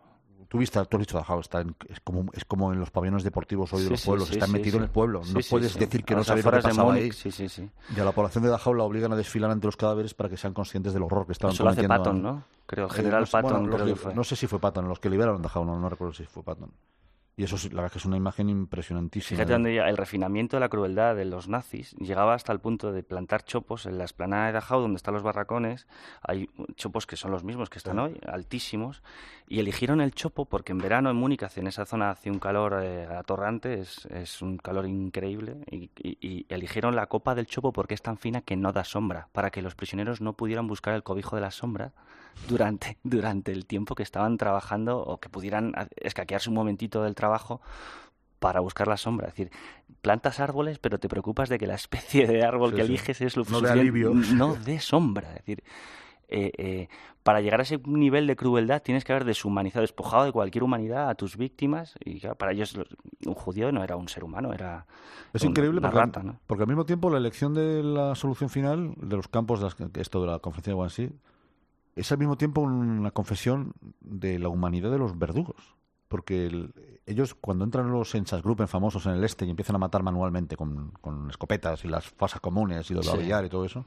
Tú, viste, tú has visto Dachau, está en- es, como, es como en los pabellones deportivos hoy de Sí, los pueblos, sí, está sí, metido en el pueblo. No puedes decir que A no sabes lo que pasaba ahí. Sí, sí, sí. Y a la población de Dachau la obligan a desfilar ante los cadáveres para que sean conscientes del horror que estaban Eso lo hace cometiendo. Patton, ¿no? Creo, Eh, general no sé- Patton bueno, los creo que li- fue. No sé si fue Patton, los que liberaron Dachau, no, no recuerdo si fue Patton. Y eso, es- la verdad es que es una imagen impresionantísima. Fíjate dónde el refinamiento de la crueldad de los nazis llegaba hasta el punto de plantar chopos en la esplanada de Dachau, donde están los barracones. Hay chopos que son los mismos que están Sí. hoy, altísimos. Y eligieron el chopo porque en verano en Múnich, en esa zona, hace un calor eh, atorrante, es, es un calor increíble. Y, y- y eligieron la copa del chopo porque es tan fina que no da sombra, para que los prisioneros no pudieran buscar el cobijo de la sombra durante, durante el tiempo que estaban trabajando o que pudieran escaquearse un momentito del trabajo para buscar la sombra. Es decir, plantas árboles, pero te preocupas de que la especie de árbol Sí, que sí. eliges es lo No de alivio. No de sombra. Es decir, eh, eh, para llegar a ese nivel de crueldad tienes que haber deshumanizado, despojado de cualquier humanidad a tus víctimas. Y claro, para ellos los- un judío no era un ser humano, era Es un- increíble una porque, rata, ¿no? porque al mismo tiempo la elección de la solución final de los campos, de las- esto de la conferencia de Wannsee, es al mismo tiempo una confesión de la humanidad de los verdugos. Porque el- ellos, cuando entran los Einsatzgruppen famosos en el este y empiezan a matar manualmente con, con escopetas y las fosas comunes y los Sí. babillar y todo eso,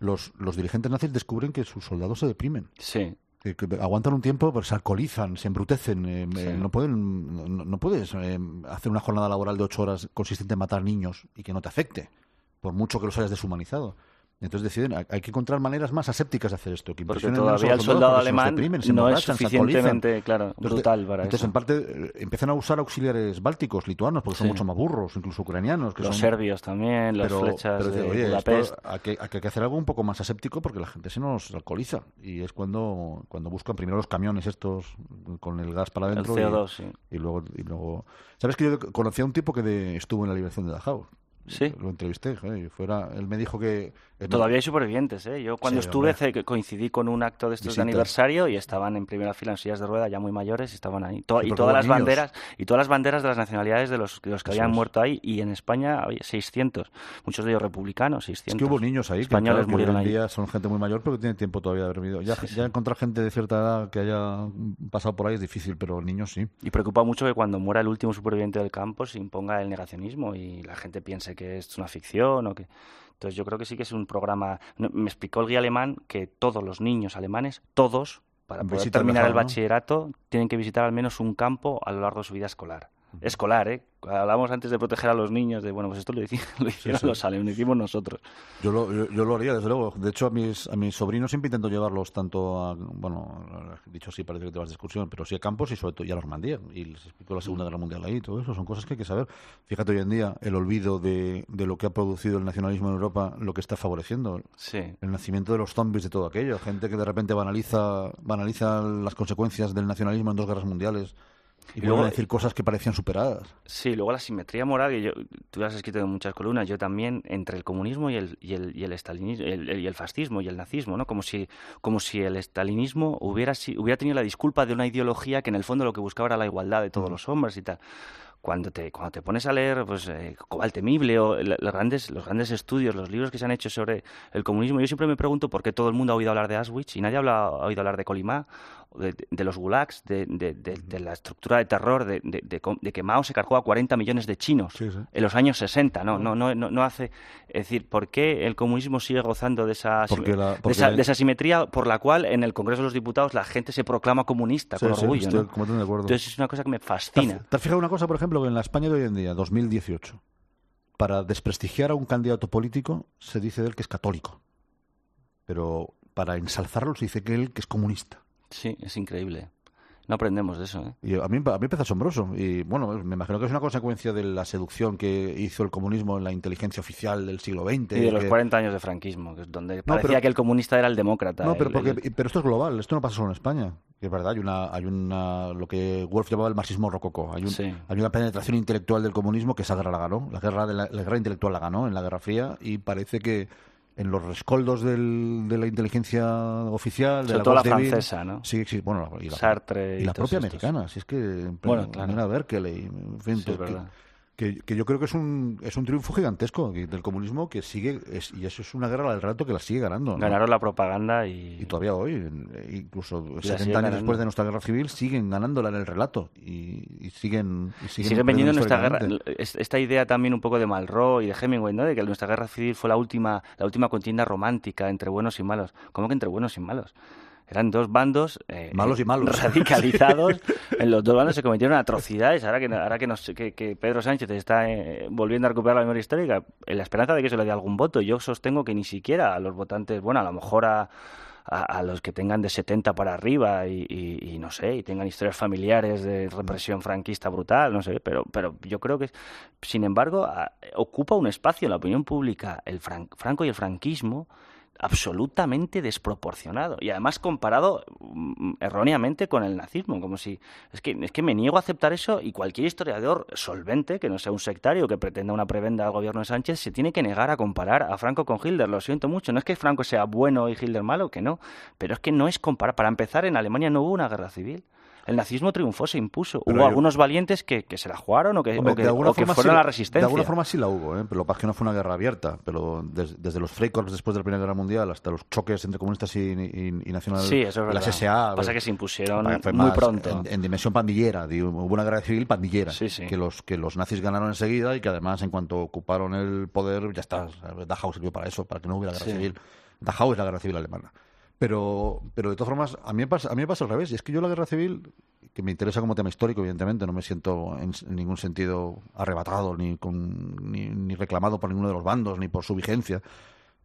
los, los dirigentes nazis descubren que sus soldados se deprimen. Sí, Que, que aguantan un tiempo, pero se alcoholizan, se embrutecen. eh, Sí. eh, no, pueden, no, no puedes eh, hacer una jornada laboral de ocho horas consistente en matar niños y que no te afecte, por mucho que los hayas deshumanizado. Entonces deciden, hay que encontrar maneras más asépticas de hacer esto. Que porque todavía el soldado alemán se no es suficientemente, claro, Entonces, brutal para entonces eso. en parte eh, empiezan a usar auxiliares bálticos, lituanos, porque son Sí. mucho más burros, incluso ucranianos. Que Los son, serbios también, las pero, flechas pero de oye, Budapest. hay que, hay que hacer algo un poco más aséptico porque la gente se nos alcoholiza. Y es cuando, cuando buscan primero los camiones estos con el gas para El adentro. y- CO2, sí. y, luego, y luego... ¿Sabes que yo conocí a un tipo que de- estuvo en la liberación de Dachau? Sí. Lo entrevisté, y fuera, él me dijo que... eh, Todavía hay supervivientes, ¿eh? Yo cuando Sí, estuve hombre. coincidí con un acto de estos Visitas. de aniversario y estaban en primera fila en sillas de rueda, ya muy mayores, y estaban ahí. To- Sí, y todas las niños. banderas y todas las banderas de las nacionalidades de los, de los que Eso habían es. muerto ahí. Y en España había 600, muchos de ellos republicanos, Es 600. que hubo niños ahí que, españoles claro, que hoy murieron en ahí. día son gente muy mayor, pero que tiene tiempo todavía de haber vivido. Ya, ya encontrar gente de cierta edad que haya pasado por ahí es difícil, pero niños sí. Y preocupa mucho que cuando muera el último superviviente del campo se imponga el negacionismo y la gente piense que es una ficción o que... Entonces yo creo que sí que es un programa... Me explicó el guía alemán que todos los niños alemanes, todos, para poder terminar el bachillerato, tienen que visitar al menos un campo a lo largo de su vida escolar. Escolar, ¿eh? Hablamos antes de proteger a los niños, de, bueno, pues esto lo, hici- lo hicieron sí. los alemanes, lo hicimos nosotros. Yo lo, yo, yo lo haría, desde luego. De hecho, a mis, a mis sobrinos siempre intento llevarlos tanto a, bueno, dicho así parece que te vas de excursión, pero sí a campos y sobre todo y a Normandía. Y les explico la Segunda Guerra Mundial ahí y todo eso. Son cosas que hay que saber. Fíjate hoy en día el olvido de, de lo que ha producido el nacionalismo en Europa, lo que está favoreciendo. Sí. El nacimiento de los zombies de todo aquello. Gente que de repente banaliza, banaliza las consecuencias del nacionalismo en dos guerras mundiales. Y, Y luego a decir cosas que parecían superadas. Sí, luego la simetría moral, que yo, tú has escrito en muchas columnas, yo también, entre el comunismo y el, y el, y el estalinismo, el, el- y el fascismo y el nazismo, ¿no? Como si, como si el estalinismo hubiera, si- hubiera tenido la disculpa de una ideología que en el fondo lo que buscaba era la igualdad de todos los hombres y tal. Cuando te, cuando te pones a leer pues, eh, Cobal Temible o los grandes, los grandes estudios, los libros que se han hecho sobre el comunismo, yo siempre me pregunto por qué todo el mundo ha oído hablar de Auschwitz y nadie habla- ha oído hablar de Colimá, de, de los gulags, de, de- de- de la estructura de terror, de, que Mao se cargó a 40 millones de chinos Sí, sí. en los años 60. No, no, no, no, hace. Es decir, ¿por qué el comunismo sigue gozando de esa, la- de, esa, simetría por la cual en el Congreso de los Diputados la gente se proclama comunista Sí, con orgullo? estoy ¿no? completamente de acuerdo. Entonces es una cosa que me ¿Te fascina. te has fijado una cosa, por ejemplo, que en la España de hoy en día, 2018, para desprestigiar a un candidato político se dice de él que es católico, pero para ensalzarlo se dice que él que es comunista. Sí, es increíble. No aprendemos de eso, ¿eh? Y a mí, a mí me parece asombroso. Y bueno, me imagino que es una consecuencia de la seducción que hizo el comunismo en la inteligencia oficial del siglo XX. Y de los que- 40 años de franquismo, que es donde parecía pero- que el comunista era el demócrata. No, el- pero, porque, el- pero esto es global, esto no pasa solo en España. Que es verdad, hay una, hay una lo que Wolf llamaba el marxismo rococó. Hay, un- Sí. hay una penetración intelectual del comunismo que esa guerra la ganó. La guerra, de la, la guerra intelectual la ganó en la Guerra Fría y parece que en los rescoldos del- de la inteligencia oficial, de Sobre la todo la Bill- francesa, ¿no? Sí, sí, bueno, y la, Sartre y y la propia estos. americana. Si es que, en Bueno, claro. Berkeley, en fin, Sí, es que- verdad. Que, que yo creo que es un, es un triunfo gigantesco del comunismo que sigue, es- y eso es una guerra del rato que la sigue ganando. ¿no? Ganaron la propaganda y... Y todavía hoy, en- incluso la 70 siguen años después de nuestra guerra civil, siguen ganándola en el relato y, y siguen y siguen, siguen vendiendo nuestra guerra, esta idea también un poco de Malraux y de Hemingway, ¿no? De que nuestra guerra civil fue la última, la última contienda romántica entre buenos y malos. ¿Cómo que entre buenos y malos? Eran dos bandos eh, Malos y malos. radicalizados. en los dos bandos se cometieron atrocidades. Ahora que, ahora que, nos- que, que Pedro Sánchez está eh, volviendo a recuperar la memoria histórica, en la esperanza de que se le dé algún voto, yo sostengo que ni siquiera a los votantes, bueno, a lo mejor a, a, a los que tengan de 70 para arriba y, y- y no sé, y tengan historias familiares de represión franquista brutal, no sé, pero, pero yo creo que, sin embargo, a- ocupa un espacio en la opinión pública el fran- Franco y el franquismo absolutamente desproporcionado y además comparado mm, erróneamente con el nazismo como si es que es que me niego a aceptar eso y cualquier historiador solvente que no sea un sectario que pretenda una prebenda al gobierno de Sánchez se tiene que negar a comparar a Franco con Hitler. Lo siento mucho no es que Franco sea bueno y Hitler malo que no pero es que no es comparar para empezar en Alemania no hubo una guerra civil el nazismo triunfó, se impuso. Pero Hubo yo- algunos valientes que, que se la jugaron o que, Hombre, o que, o fueron sí- a la resistencia. De alguna forma sí la hubo, ¿eh? pero lo que pasa es que no fue una guerra abierta. Pero des- desde los Freikorps después de la Primera Guerra Mundial hasta los choques entre comunistas y, y, y nacional, Sí, eso es verdad. las SA. Pasa que se impusieron fue muy pronto. En, en dimensión pandillera. digo, hubo una guerra civil pandillera. Sí, sí. Que, los, que los nazis ganaron enseguida y que además, en cuanto ocuparon el poder, ya está. Dachau sirvió para eso, para que no hubiera guerra civil. Dachau es la guerra civil alemana. Pero, pero de todas formas, a mí, me pasa, a mí me pasa al revés. Y es que yo la guerra civil, que me interesa como tema histórico, evidentemente, no me siento en, ningún sentido arrebatado ni, con, ni, ni reclamado por ninguno de los bandos, ni por su vigencia.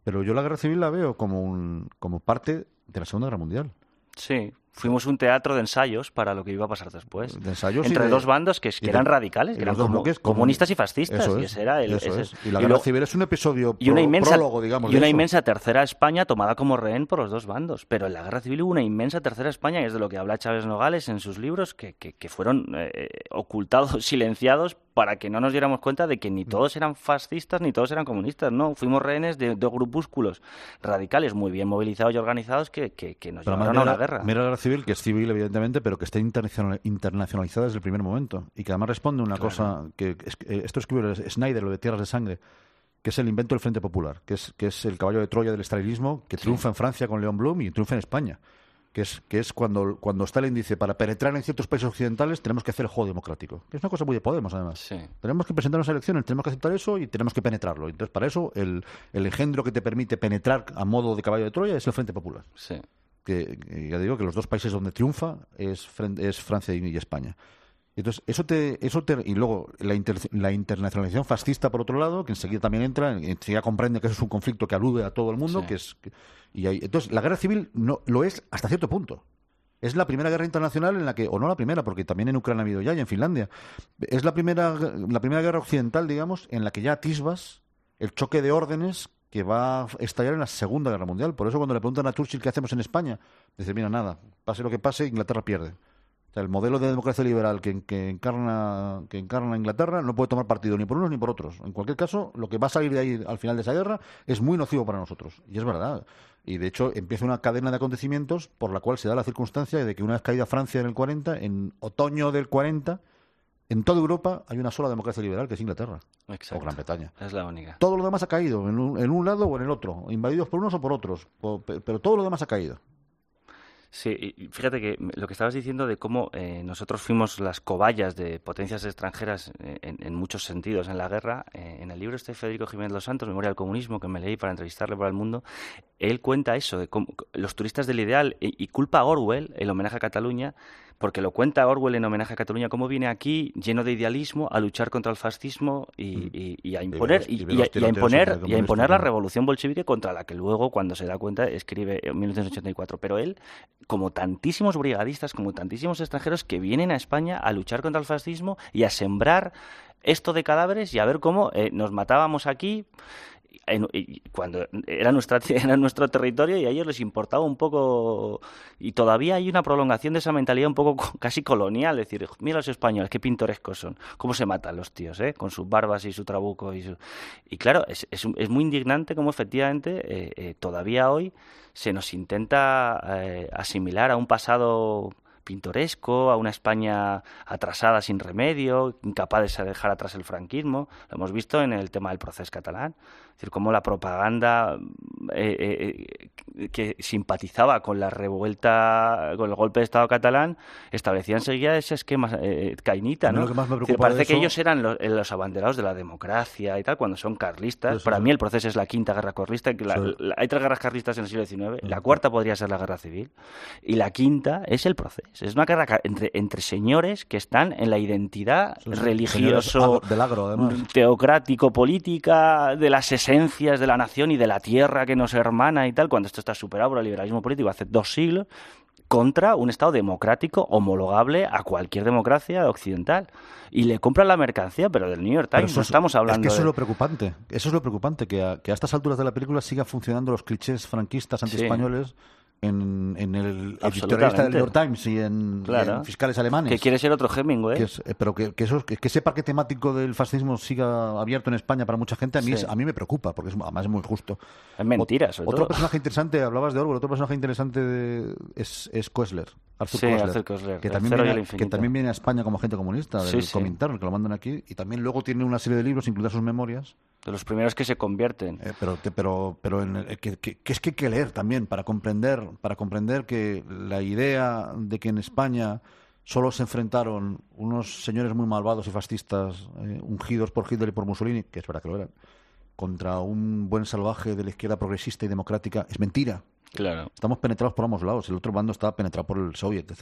Pero yo la guerra civil la veo como, un, como parte de la Segunda Guerra Mundial. Sí, fuimos un teatro de ensayos para lo que iba a pasar después. De ensayos Entre de- dos bandos que, que de- eran radicales, que eran dos bloques comunistas y fascistas. Eso y es, ese era el, eso ese- es. Y la y guerra civil es un episodio y una inmensa prólogo, digamos. y una eso. inmensa tercera España tomada como rehén por los dos bandos pero en la guerra civil hubo una inmensa tercera España y es de lo que habla Chávez Nogales en sus libros que, que, que fueron eh, ocultados silenciados para que no nos diéramos cuenta de que ni todos eran fascistas ni todos eran comunistas, no, fuimos rehenes de dos grupúsculos radicales muy bien movilizados y organizados que, que, nos llevaron a una guerra. Mira la guerra civil, que es civil evidentemente, pero que está internacionalizada desde el primer momento y que además responde una cosa que eh, esto escribe Snyder, lo de Tierras de Sangre, que es el invento del Frente Popular, que es, que es el caballo de Troya del estalinismo, que triunfa en Francia con León Blum y triunfa en España que es, que es cuando, cuando Stalin dice para penetrar en ciertos países occidentales tenemos que hacer el juego democrático, que es una cosa muy de Podemos además. Tenemos que presentar unas elecciones, tenemos que aceptar eso y tenemos que penetrarlo. Entonces, para eso, el, el engendro que te permite penetrar a modo de caballo de Troya es el Frente Popular. Sí. Que, ya digo que los dos países donde triunfa es, es Francia y, España. Entonces, eso te, eso te, y luego la, la, internacionalización fascista, por otro lado, que enseguida también entra, enseguida comprende que eso es un conflicto que alude a todo el mundo, que es y entonces, la guerra civil no lo es hasta cierto punto. Es la primera guerra internacional en la que, o no la primera, porque también en Ucrania ha habido ya y en Finlandia, es la primera, la primera guerra occidental, digamos, en la que ya atisbas el choque de órdenes que va a estallar en la Segunda Guerra Mundial. Por eso cuando le preguntan a Churchill qué hacemos en España, dice, mira, nada, pase lo que pase, Inglaterra pierde. O sea, el modelo de democracia liberal que, encarna, que encarna Inglaterra no puede tomar partido ni por unos ni por otros. En cualquier caso, lo que va a salir de ahí al final de esa guerra es muy nocivo para nosotros. Y es verdad. Y de hecho empieza una cadena de acontecimientos por la cual se da la circunstancia de que una vez caída Francia en el 40, en otoño del 40, en toda Europa hay una sola democracia liberal, que es Inglaterra. O Gran Bretaña. Es la única. Todo lo demás ha caído, en un, en un lado o en el otro, invadidos por unos o por otros. pero todo lo demás ha caído. Sí, fíjate que lo que estabas diciendo de cómo eh, nosotros fuimos las cobayas de potencias extranjeras eh, en, muchos sentidos en la guerra, eh, en el libro este de Federico Jiménez Los Santos, Memoria del Comunismo, que me leí para entrevistarle para el mundo, él cuenta eso, de cómo los turistas del ideal y, y culpa a Orwell, el homenaje a Cataluña, porque lo cuenta Orwell en homenaje a Cataluña, cómo viene aquí lleno de idealismo a luchar contra el fascismo y, a imponer y, a, imponer y a imponer la revolución bolchevique contra la que luego, cuando se da cuenta, escribe en 1984. Pero él, como tantísimos brigadistas, como tantísimos extranjeros que vienen a España a luchar contra el fascismo y a sembrar esto de cadáveres y a ver cómo eh, nos matábamos aquí cuando era, nuestra, era nuestro territorio y a ellos les importaba un poco y todavía hay una prolongación de esa mentalidad un poco casi colonial, es decir, mira los españoles, qué pintorescos son, cómo se matan los tíos, ¿eh? con sus barbas y su trabuco y Y claro, es, es, es muy indignante cómo efectivamente eh, eh, todavía hoy se nos intenta eh, asimilar a un pasado pintoresco, a una España atrasada sin remedio, incapaz de dejar atrás el franquismo. Lo hemos visto en el tema del proceso catalán. Es decir, cómo la propaganda eh, eh, eh, que simpatizaba con la revuelta, con el golpe de Estado catalán, establecía enseguida ese esquema cainita. ¿no? parece que ellos eran los, abanderados de la democracia y tal, cuando son carlistas. Para mí el proceso es la quinta guerra carlista. hay tres guerras carlistas en el siglo XIX. La cuarta podría ser la guerra civil. Y la quinta es el proceso. Es una guerra entre, entre señores que están en la identidad religioso, teocrático, política, de las esencias de la nación y de la tierra que nos hermana y tal, cuando esto está superado por el liberalismo político hace dos siglos, contra un Estado democrático homologable a cualquier democracia occidental. Y le compran la mercancía, pero del New York Times no estamos hablando. Es que eso es lo preocupante. Eso es lo preocupante, que a, que a estas alturas de la película sigan funcionando los clichés franquistas antiespañoles en, en el editorialista del New York Times y en, fiscales alemanes. Que quiere ser otro Hemingway. Eh, pero que, que, eso, que, ese parque temático del fascismo siga abierto en España para mucha gente, a mí, a mí me preocupa, porque es, además es muy justo. Es mentira, Otro personaje interesante, hablabas de Orwell, otro personaje interesante es, es Koesler. Arthur que, también viene, que también viene a España como agente comunista del Comintern, que lo mandan aquí, y también luego tiene una serie de libros, incluidas sus memorias. De los primeros que se convierten. Eh, pero pero, pero en que, que, es que hay que leer también para comprender, para comprender que la idea de que en España solo se enfrentaron unos señores muy malvados y fascistas, eh, ungidos por Hitler y por Mussolini, que es verdad que lo eran, contra un buen salvaje de la izquierda progresista y democrática, es mentira. Claro. Estamos penetrados por ambos lados. El otro bando estaba penetrado por el Soviet.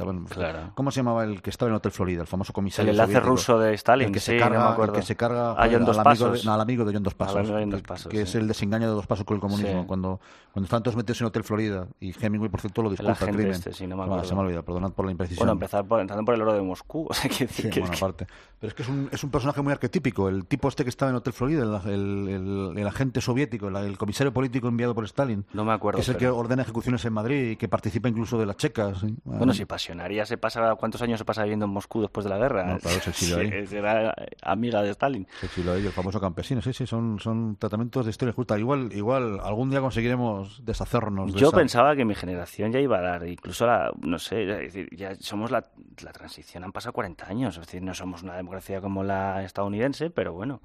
¿Cómo se llamaba el que estaba en Hotel Florida? El famoso comisario. El enlace ruso de Stalin. El que, se, carga, que se carga a John al, amigo de, al, amigo de, John Dos Pasos. que, es el desengaño de Dos Pasos con el comunismo. Cuando, cuando están todos metidos en Hotel Florida. Y Hemingway, por cierto, lo disculpa. El crimen. Este, sí, no me acuerdo. se me ha olvidado. Perdonad por la imprecisión. Bueno, empezar por, empezando por el oro de Moscú. O sea, que, sí, bueno, aparte. Pero es que es un, es un personaje muy arquetípico. El tipo este que estaba en Hotel Florida, el, el, el agente soviético, el, comisario político enviado por Stalin. No me acuerdo. Que es el que ordena en ejecuciones en Madrid y que participa incluso de las checas. ¿sí? Bueno, si Pasionaria se pasa, ¿cuántos años se pasa viviendo en Moscú después de la guerra? No, claro, se exilió ahí. Era amiga de Stalin. Se exilió ahí, el famoso campesino. Sí, sí, son, son tratamientos de historia justa. Igual, igual algún día conseguiremos deshacernos de Yo esa- pensaba que mi generación ya iba a dar, incluso la, no sé, es decir, ya somos la, la transición, han pasado 40 años, es decir, no somos una democracia como la estadounidense, pero bueno,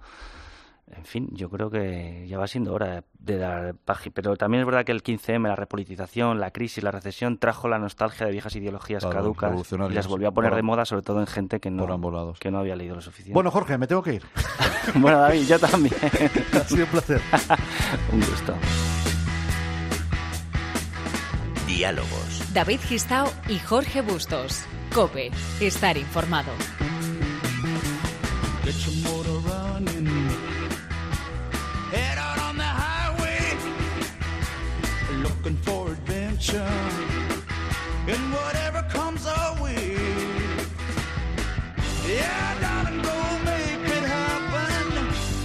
en fin, yo creo que ya va siendo hora de dar página. Pero también es verdad que el 15M, la repolitización, la crisis, la recesión, trajo la nostalgia de viejas ideologías Claro, caducas y las volvió a poner Por- de moda, sobre todo en gente que no, que no había leído lo suficiente. Bueno, Jorge, me tengo que ir. bueno, David, yo también. ha sido un placer. Un gusto. Diálogos. David Gistao y Jorge Bustos. Cope. Estar informado. Get your motor running. Adventure. And whatever comes our way. Yeah, darling, go make it happen.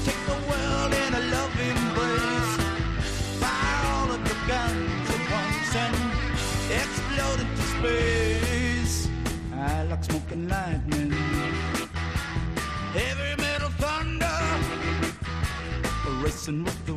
Take the world in a love embrace. Fire all of your guns at once and explode into space. I like smoking lightning heavy metal thunder racing with